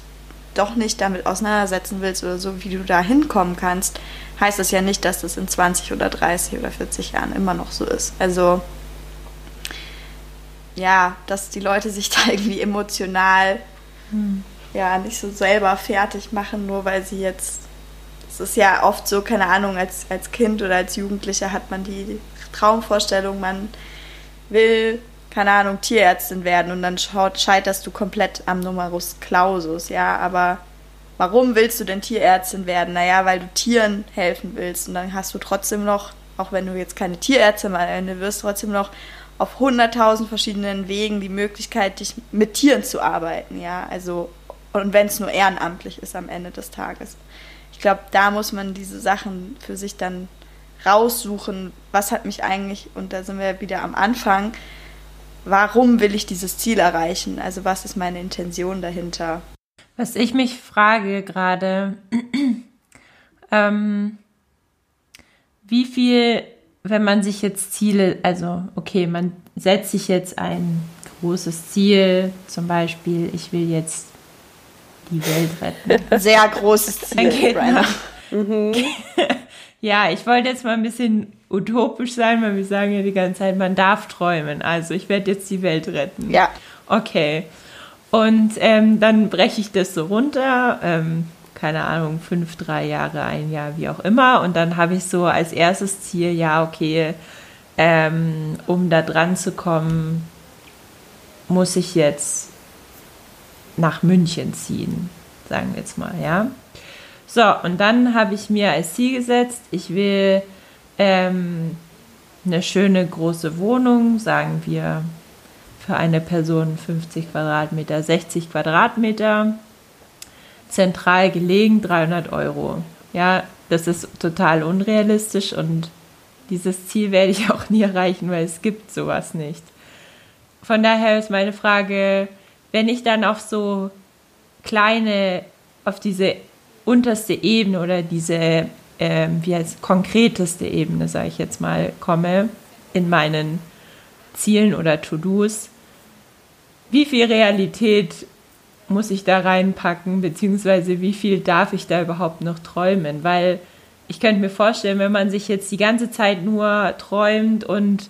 doch nicht damit auseinandersetzen willst oder so, wie du da hinkommen kannst, heißt das ja nicht, dass das in 20 oder 30 oder 40 Jahren immer noch so ist. Also ja, dass die Leute sich da irgendwie emotional hm. ja nicht so selber fertig machen, nur weil sie jetzt. Es ist ja oft so, keine Ahnung, als, als Kind oder als Jugendlicher hat man die Traumvorstellung, man will keine Ahnung, Tierärztin werden und dann scheiterst du komplett am Numerus Clausus, ja, aber warum willst du denn Tierärztin werden? Naja, weil du Tieren helfen willst und dann hast du trotzdem noch, auch wenn du jetzt keine Tierärztin am Ende wirst, trotzdem noch auf hunderttausend verschiedenen Wegen die Möglichkeit, dich mit Tieren zu arbeiten, ja, also und wenn es nur ehrenamtlich ist am Ende des Tages. Ich glaube, da muss man diese Sachen für sich dann raussuchen, was hat mich eigentlich, und da sind wir wieder am Anfang, warum will ich dieses Ziel erreichen? Also was ist meine Intention dahinter? Was ich mich frage gerade, ähm, wie viel, wenn man sich jetzt Ziele, also okay, man setzt sich jetzt ein großes Ziel, zum Beispiel, ich will jetzt die Welt retten. Sehr großes Ziel. Dann mhm. ja, ich wollte jetzt mal ein bisschen utopisch sein, weil wir sagen ja die ganze Zeit, man darf träumen. Also ich werde jetzt die Welt retten. Ja. Okay. Und ähm, dann breche ich das so runter, ähm, keine Ahnung, fünf, drei Jahre, ein Jahr, wie auch immer. Und dann habe ich so als erstes Ziel, ja, okay, ähm, um da dran zu kommen, muss ich jetzt nach München ziehen, sagen wir jetzt mal, ja. So, und dann habe ich mir als Ziel gesetzt, ich will ähm, eine schöne große Wohnung, sagen wir für eine Person 50 Quadratmeter, 60 Quadratmeter, zentral gelegen 300 Euro. Ja, das ist total unrealistisch und dieses Ziel werde ich auch nie erreichen, weil es gibt sowas nicht. Von daher ist meine Frage, wenn ich dann auf so kleine, auf diese unterste Ebene oder diese äh, wie als konkreteste Ebene, sage ich jetzt mal, komme in meinen Zielen oder To-Dos, wie viel Realität muss ich da reinpacken, beziehungsweise wie viel darf ich da überhaupt noch träumen? Weil ich könnte mir vorstellen, wenn man sich jetzt die ganze Zeit nur träumt und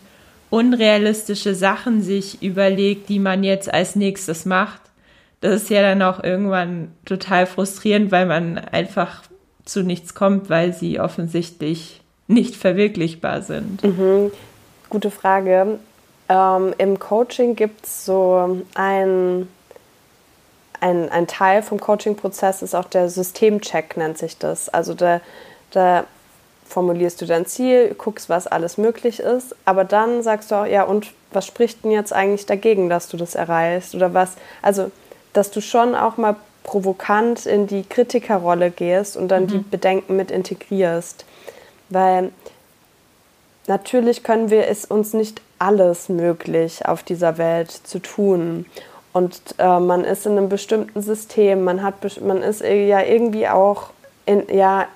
unrealistische Sachen sich überlegt, die man jetzt als nächstes macht, das ist ja dann auch irgendwann total frustrierend, weil man einfach zu nichts kommt, weil sie offensichtlich nicht verwirklichbar sind? Mhm. Gute Frage. Ähm, Im Coaching gibt es so ein, ein, ein Teil vom Coaching-Prozess, ist auch der Systemcheck, nennt sich das. Also da, da formulierst du dein Ziel, guckst, was alles möglich ist, aber dann sagst du auch, ja, und was spricht denn jetzt eigentlich dagegen, dass du das erreichst? Oder was, also, dass du schon auch mal provokant in die Kritikerrolle gehst und dann mhm. die Bedenken mit integrierst. Weil natürlich können wir es uns nicht alles möglich auf dieser Welt zu tun. Und äh, man ist in einem bestimmten System, man, hat, man ist ja irgendwie auch in, ja,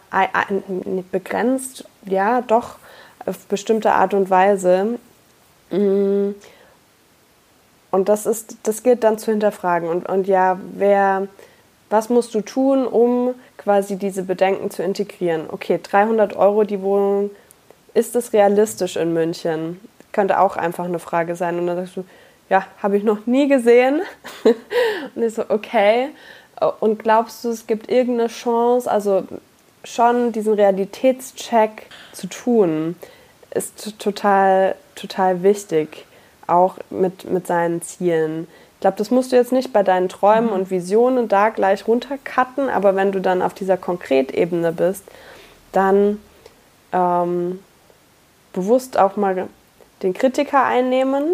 begrenzt, ja, doch auf bestimmte Art und Weise. Mm. Und das ist, das gilt dann zu hinterfragen. Und, und ja, wer, was musst du tun, um quasi diese Bedenken zu integrieren? Okay, 300 Euro die Wohnung, ist es realistisch in München? Könnte auch einfach eine Frage sein. Und dann sagst du, ja, habe ich noch nie gesehen. und ich so, okay. Und glaubst du, es gibt irgendeine Chance, also schon diesen Realitätscheck zu tun, ist total, total wichtig, auch mit, mit seinen Zielen. Ich glaube, das musst du jetzt nicht bei deinen Träumen mhm. und Visionen da gleich runtercutten, aber wenn du dann auf dieser Konkretebene bist, dann ähm, bewusst auch mal den Kritiker einnehmen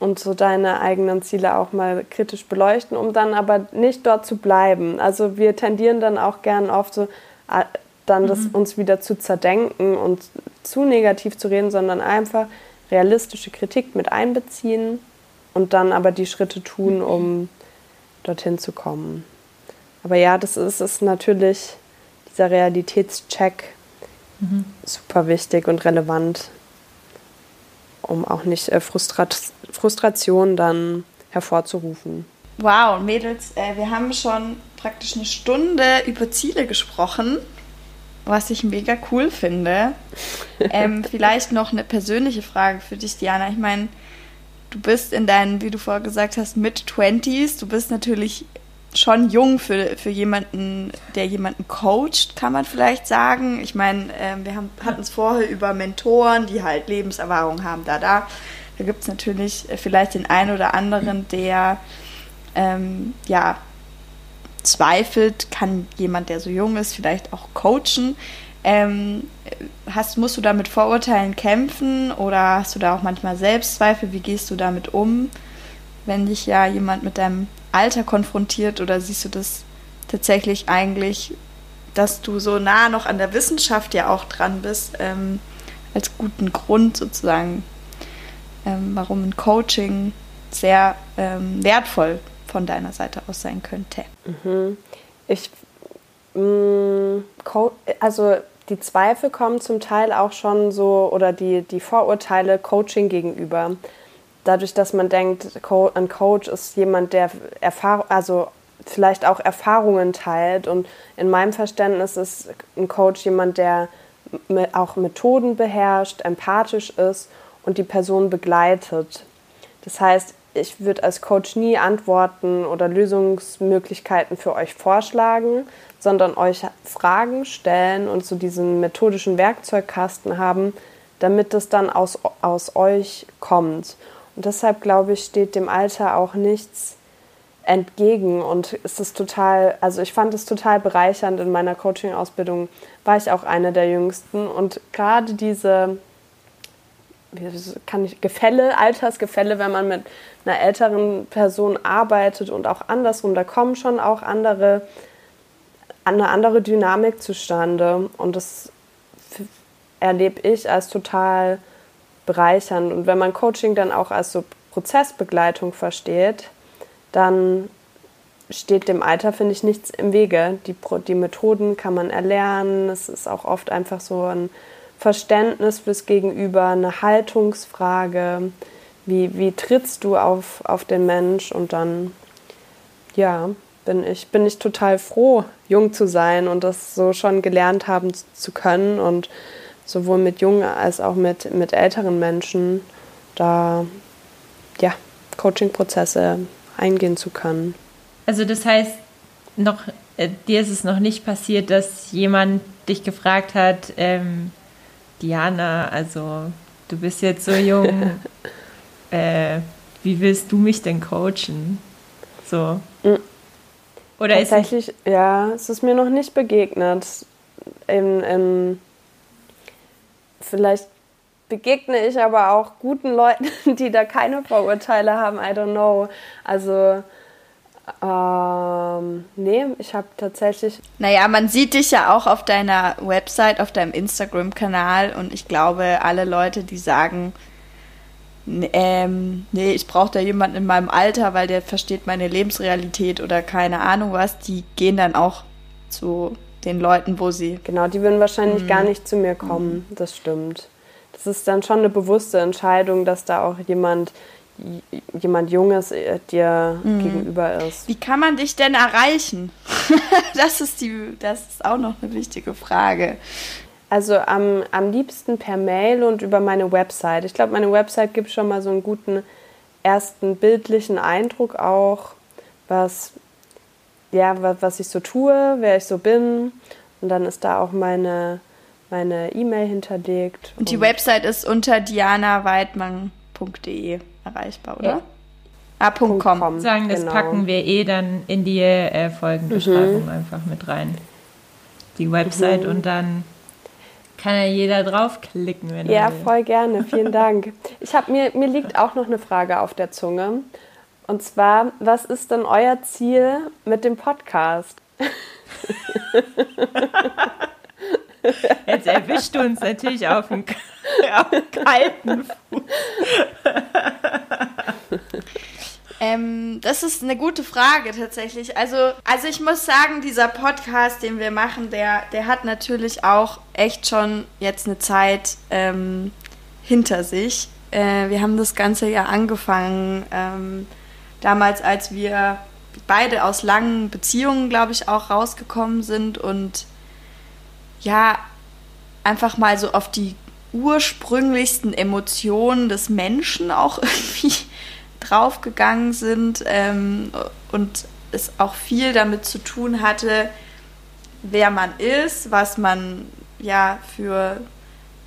und so deine eigenen Ziele auch mal kritisch beleuchten, um dann aber nicht dort zu bleiben. Also wir tendieren dann auch gern oft so, dann das mhm. uns wieder zu zerdenken und zu negativ zu reden, sondern einfach realistische Kritik mit einbeziehen und dann aber die Schritte tun, um dorthin zu kommen. Aber ja, das ist, ist natürlich dieser Realitätscheck mhm. super wichtig und relevant, um auch nicht äh, Frustrat Frustration dann hervorzurufen. Wow, Mädels, äh, wir haben schon praktisch eine Stunde über Ziele gesprochen, was ich mega cool finde. ähm, vielleicht noch eine persönliche Frage für dich, Diana. Ich meine, du bist in deinen, wie du vorher gesagt hast, Mid-20s. Du bist natürlich schon jung für, für jemanden, der jemanden coacht, kann man vielleicht sagen. Ich meine, äh, wir hatten es vorher über Mentoren, die halt Lebenserfahrung haben, da, da. Da gibt es natürlich äh, vielleicht den einen oder anderen, der ähm, ja zweifelt, kann jemand, der so jung ist, vielleicht auch coachen. Ähm, hast, musst du da mit Vorurteilen kämpfen oder hast du da auch manchmal Selbstzweifel? Wie gehst du damit um, wenn dich ja jemand mit deinem Alter konfrontiert oder siehst du das tatsächlich eigentlich, dass du so nah noch an der Wissenschaft ja auch dran bist, ähm, als guten Grund sozusagen, ähm, warum ein Coaching sehr ähm, wertvoll von deiner Seite aus sein könnte? Mhm. Ich, mm, also die Zweifel kommen zum Teil auch schon so oder die, die Vorurteile Coaching gegenüber. Dadurch, dass man denkt, ein Coach ist jemand, der Erfahrung, also vielleicht auch Erfahrungen teilt. Und in meinem Verständnis ist ein Coach jemand, der auch Methoden beherrscht, empathisch ist und die Person begleitet. Das heißt, ich würde als Coach nie Antworten oder Lösungsmöglichkeiten für euch vorschlagen, sondern euch Fragen stellen und so diesen methodischen Werkzeugkasten haben, damit es dann aus, aus euch kommt. Und deshalb glaube ich, steht dem Alter auch nichts entgegen und es ist total, also ich fand es total bereichernd in meiner Coaching-Ausbildung, war ich auch eine der jüngsten und gerade diese kann ich, Gefälle, Altersgefälle, wenn man mit einer älteren Person arbeitet und auch andersrum, da kommen schon auch andere eine andere Dynamik zustande. Und das erlebe ich als total bereichernd. Und wenn man Coaching dann auch als so Prozessbegleitung versteht, dann steht dem Alter, finde ich, nichts im Wege. Die, die Methoden kann man erlernen. Es ist auch oft einfach so ein Verständnis fürs Gegenüber, eine Haltungsfrage. Wie, wie trittst du auf, auf den Mensch? Und dann, ja, bin ich, bin ich total froh, jung zu sein und das so schon gelernt haben zu können und sowohl mit jungen als auch mit, mit älteren Menschen da ja, Coaching-Prozesse eingehen zu können. Also das heißt, noch, äh, dir ist es noch nicht passiert, dass jemand dich gefragt hat, ähm, Diana, also du bist jetzt so jung, äh, wie willst du mich denn coachen? So. Mm. Oder Tatsächlich, ist ja, es ist mir noch nicht begegnet. In, in, vielleicht begegne ich aber auch guten Leuten, die da keine Vorurteile haben. I don't know. Also ähm, nee, ich habe tatsächlich. Naja, man sieht dich ja auch auf deiner Website, auf deinem Instagram-Kanal und ich glaube, alle Leute, die sagen, ähm, nee, ich brauche da jemanden in meinem Alter, weil der versteht meine Lebensrealität oder keine Ahnung was, die gehen dann auch zu den Leuten, wo sie. Genau, die würden wahrscheinlich mhm. gar nicht zu mir kommen, mhm. das stimmt. Das ist dann schon eine bewusste Entscheidung, dass da auch jemand jemand Junges äh, dir mhm. gegenüber ist. Wie kann man dich denn erreichen? das, ist die, das ist auch noch eine wichtige Frage. Also am, am liebsten per Mail und über meine Website. Ich glaube, meine Website gibt schon mal so einen guten ersten bildlichen Eindruck auch, was, ja, was, was ich so tue, wer ich so bin. Und dann ist da auch meine meine E-Mail hinterlegt. Und die und Website ist unter dianaweidmann.de erreichbar, oder? Ja. Ah, Punkt .com. .com. Sagen, das genau. packen wir eh dann in die äh, Folgenbeschreibung mhm. einfach mit rein. Die Website mhm. und dann kann ja jeder draufklicken, wenn ja, er will. Ja, voll gerne. Vielen Dank. Ich habe mir mir liegt auch noch eine Frage auf der Zunge. Und zwar, was ist denn euer Ziel mit dem Podcast? Jetzt erwischt du uns natürlich auf dem, auf dem kalten Fuß. Ähm, das ist eine gute Frage tatsächlich. Also, also ich muss sagen, dieser Podcast, den wir machen, der, der hat natürlich auch echt schon jetzt eine Zeit ähm, hinter sich. Äh, wir haben das ganze Jahr angefangen, ähm, damals, als wir beide aus langen Beziehungen, glaube ich, auch rausgekommen sind und ja, einfach mal so auf die ursprünglichsten Emotionen des Menschen auch irgendwie draufgegangen sind ähm, und es auch viel damit zu tun hatte, wer man ist, was man ja für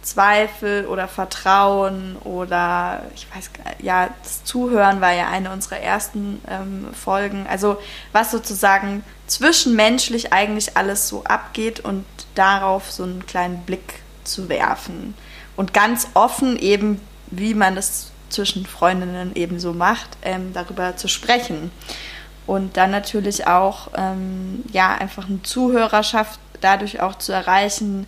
Zweifel oder Vertrauen oder ich weiß ja, das Zuhören war ja eine unserer ersten ähm, Folgen. Also was sozusagen zwischenmenschlich eigentlich alles so abgeht und darauf so einen kleinen Blick zu werfen. Und ganz offen eben, wie man es zwischen Freundinnen eben so macht, ähm, darüber zu sprechen. Und dann natürlich auch, ähm, ja, einfach eine Zuhörerschaft dadurch auch zu erreichen,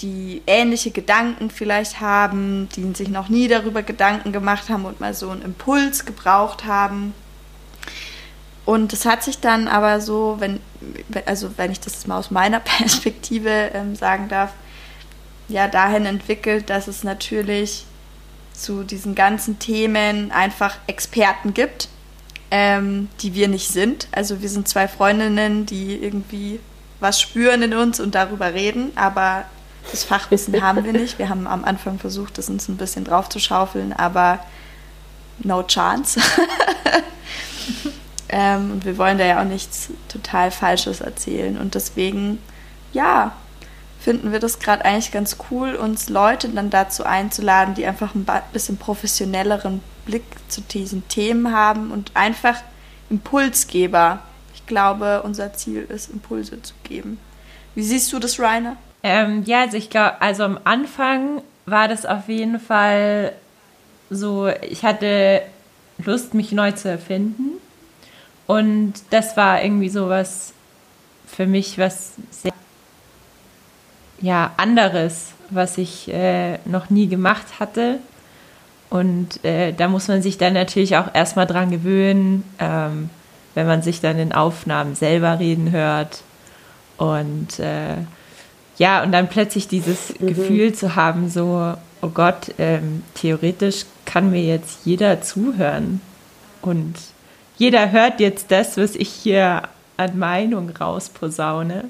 die ähnliche Gedanken vielleicht haben, die sich noch nie darüber Gedanken gemacht haben und mal so einen Impuls gebraucht haben. Und es hat sich dann aber so, wenn, also wenn ich das mal aus meiner Perspektive ähm, sagen darf, ja dahin entwickelt, dass es natürlich zu diesen ganzen Themen einfach Experten gibt, ähm, die wir nicht sind. Also wir sind zwei Freundinnen, die irgendwie was spüren in uns und darüber reden, aber das Fachwissen haben wir nicht. Wir haben am Anfang versucht, das uns ein bisschen drauf zu schaufeln, aber no chance. ähm, und wir wollen da ja auch nichts total Falsches erzählen. Und deswegen, ja, finden wir das gerade eigentlich ganz cool, uns Leute dann dazu einzuladen, die einfach ein bisschen professionelleren Blick zu diesen Themen haben und einfach Impulsgeber. Ich glaube, unser Ziel ist, Impulse zu geben. Wie siehst du das, Rainer? Ähm, ja, also ich glaube, also am Anfang war das auf jeden Fall so, ich hatte Lust, mich neu zu erfinden. Und das war irgendwie so was für mich, was sehr ja, anderes, was ich äh, noch nie gemacht hatte. Und äh, da muss man sich dann natürlich auch erstmal dran gewöhnen, ähm, wenn man sich dann in Aufnahmen selber reden hört. Und äh, ja, und dann plötzlich dieses mhm. Gefühl zu haben, so, oh Gott, ähm, theoretisch kann mir jetzt jeder zuhören. Und jeder hört jetzt das, was ich hier an Meinung rausposaune.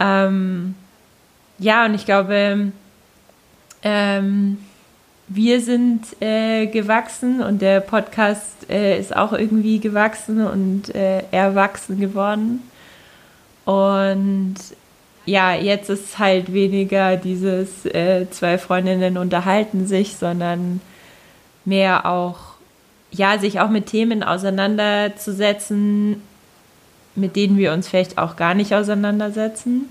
Ähm, ja, und ich glaube, ähm, wir sind äh, gewachsen und der Podcast äh, ist auch irgendwie gewachsen und äh, erwachsen geworden. Und ja, jetzt ist halt weniger dieses äh, zwei Freundinnen unterhalten sich, sondern mehr auch, ja, sich auch mit Themen auseinanderzusetzen, mit denen wir uns vielleicht auch gar nicht auseinandersetzen.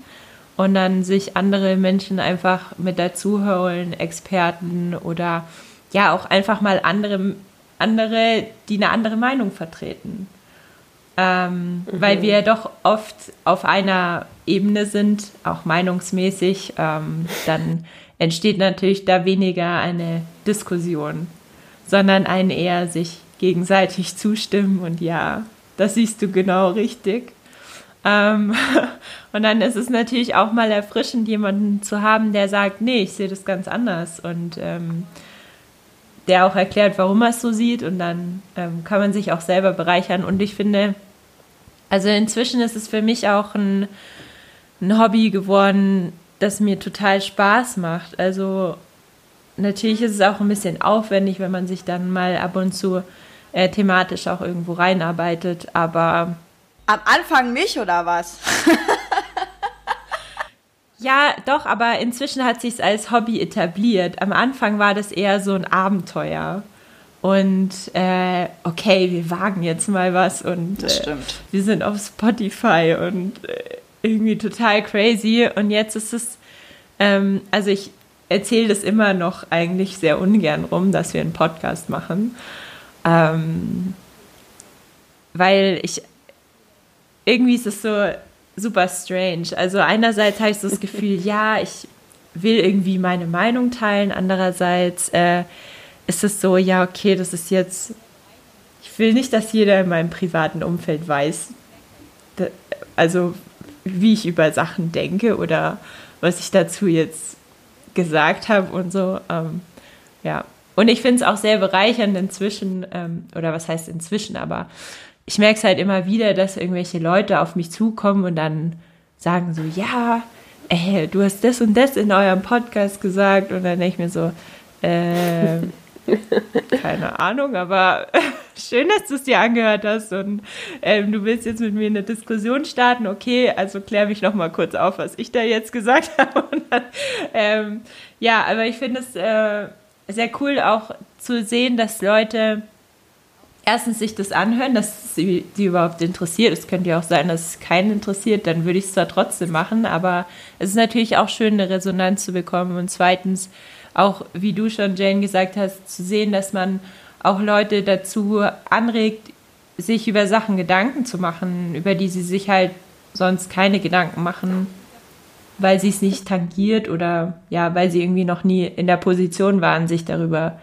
und dann sich andere Menschen einfach mit dazu holen, Experten oder ja auch einfach mal andere, andere die eine andere Meinung vertreten. Ähm, mhm. Weil wir doch oft auf einer Ebene sind, auch meinungsmäßig, ähm, dann entsteht natürlich da weniger eine Diskussion, sondern ein eher sich gegenseitig zustimmen und ja, das siehst du genau richtig. Ähm, und dann ist es natürlich auch mal erfrischend, jemanden zu haben, der sagt, nee, ich sehe das ganz anders und ähm, der auch erklärt, warum er es so sieht und dann ähm, kann man sich auch selber bereichern. Und ich finde, also inzwischen ist es für mich auch ein, ein Hobby geworden, das mir total Spaß macht. Also natürlich ist es auch ein bisschen aufwendig, wenn man sich dann mal ab und zu äh, thematisch auch irgendwo reinarbeitet, aber. Am Anfang nicht, oder was? ja, doch, aber inzwischen hat sich als Hobby etabliert. Am Anfang war das eher so ein Abenteuer. Und äh, okay, wir wagen jetzt mal was und äh, wir sind auf Spotify und äh, irgendwie total crazy. Und jetzt ist es, ähm, also ich erzähle das immer noch eigentlich sehr ungern rum, dass wir einen Podcast machen. Ähm, weil ich, irgendwie ist es so super strange. Also einerseits habe ich so das Gefühl, ja, ich will irgendwie meine Meinung teilen. Andererseits äh, ist es so, ja, okay, das ist jetzt, ich will nicht, dass jeder in meinem privaten Umfeld weiß, also wie ich über Sachen denke oder was ich dazu jetzt gesagt habe und so. Ähm, ja, und ich finde es auch sehr bereichernd inzwischen, ähm, oder was heißt inzwischen, aber ich merke es halt immer wieder, dass irgendwelche Leute auf mich zukommen und dann sagen so, ja, ey, du hast das und das in eurem Podcast gesagt. Und dann denke ich mir so, äh, keine Ahnung, aber schön, dass du es dir angehört hast und ähm, du willst jetzt mit mir eine Diskussion starten. Okay, also klär mich noch mal kurz auf, was ich da jetzt gesagt habe. Ähm, ja, aber ich finde es äh, sehr cool auch zu sehen, dass Leute erstens sich das anhören, dass sie die überhaupt interessiert. Es könnte ja auch sein, dass es keinen interessiert, dann würde ich es zwar trotzdem machen, aber es ist natürlich auch schön, eine Resonanz zu bekommen. Und zweitens auch, wie du schon, Jane, gesagt hast, zu sehen, dass man auch Leute dazu anregt, sich über Sachen Gedanken zu machen, über die sie sich halt sonst keine Gedanken machen weil sie es nicht tangiert oder ja, weil sie irgendwie noch nie in der Position waren, sich darüber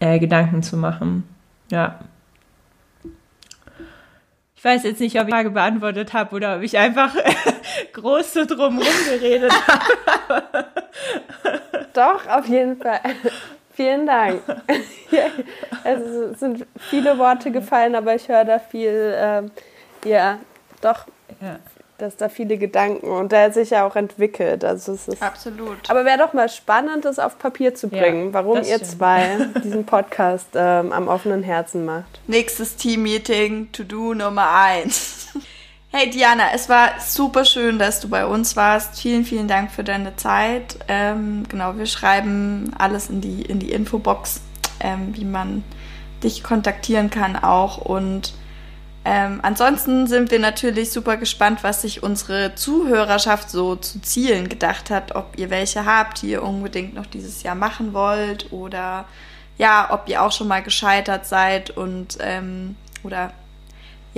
äh, Gedanken zu machen. Ja. Ich weiß jetzt nicht, ob ich die Frage beantwortet habe oder ob ich einfach groß so drum geredet habe. Doch, auf jeden Fall. Vielen Dank. also, es sind viele Worte gefallen, aber ich höre da viel, ähm, ja, doch ja dass da viele Gedanken und der sich ja auch entwickelt. Also es ist Absolut. Aber wäre doch mal spannend, das auf Papier zu bringen, ja, warum ihr stimmt. zwei diesen Podcast ähm, am offenen Herzen macht. Nächstes Team-Meeting, To-Do Nummer eins. Hey Diana, es war super schön, dass du bei uns warst. Vielen, vielen Dank für deine Zeit. Ähm, genau, wir schreiben alles in die, in die Infobox, ähm, wie man dich kontaktieren kann auch und ähm, ansonsten sind wir natürlich super gespannt, was sich unsere Zuhörerschaft so zu Zielen gedacht hat. Ob ihr welche habt, die ihr unbedingt noch dieses Jahr machen wollt oder ja, ob ihr auch schon mal gescheitert seid und ähm, oder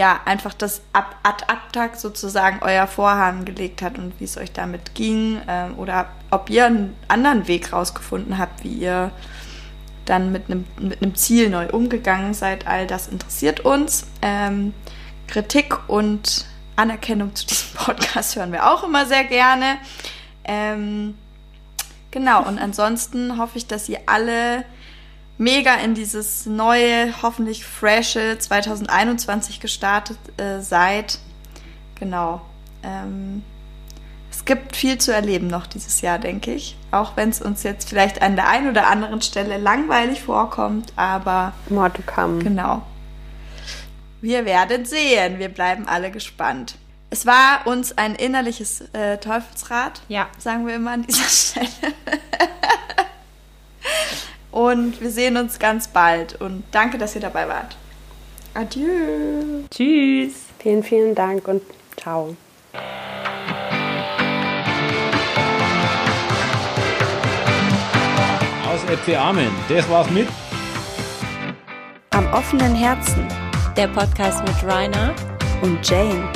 ja, einfach das ab ad acta sozusagen euer Vorhaben gelegt hat und wie es euch damit ging ähm, oder ob ihr einen anderen Weg rausgefunden habt, wie ihr dann mit einem, mit einem Ziel neu umgegangen seid. All das interessiert uns. Ähm, Kritik und Anerkennung zu diesem Podcast hören wir auch immer sehr gerne. Ähm, genau, und ansonsten hoffe ich, dass ihr alle mega in dieses neue, hoffentlich frische 2021 gestartet äh, seid. Genau. Ähm, es gibt viel zu erleben noch dieses Jahr, denke ich. Auch wenn es uns jetzt vielleicht an der einen oder anderen Stelle langweilig vorkommt, aber. More to come. Genau. Wir werden sehen. Wir bleiben alle gespannt. Es war uns ein innerliches äh, Teufelsrad, ja. sagen wir immer an dieser Stelle. Und wir sehen uns ganz bald. Und danke, dass ihr dabei wart. Adieu. Tschüss. Vielen, vielen Dank und ciao. Aus FC Amen. Das war's mit. Am offenen Herzen. Der Podcast mit Rainer und Jane.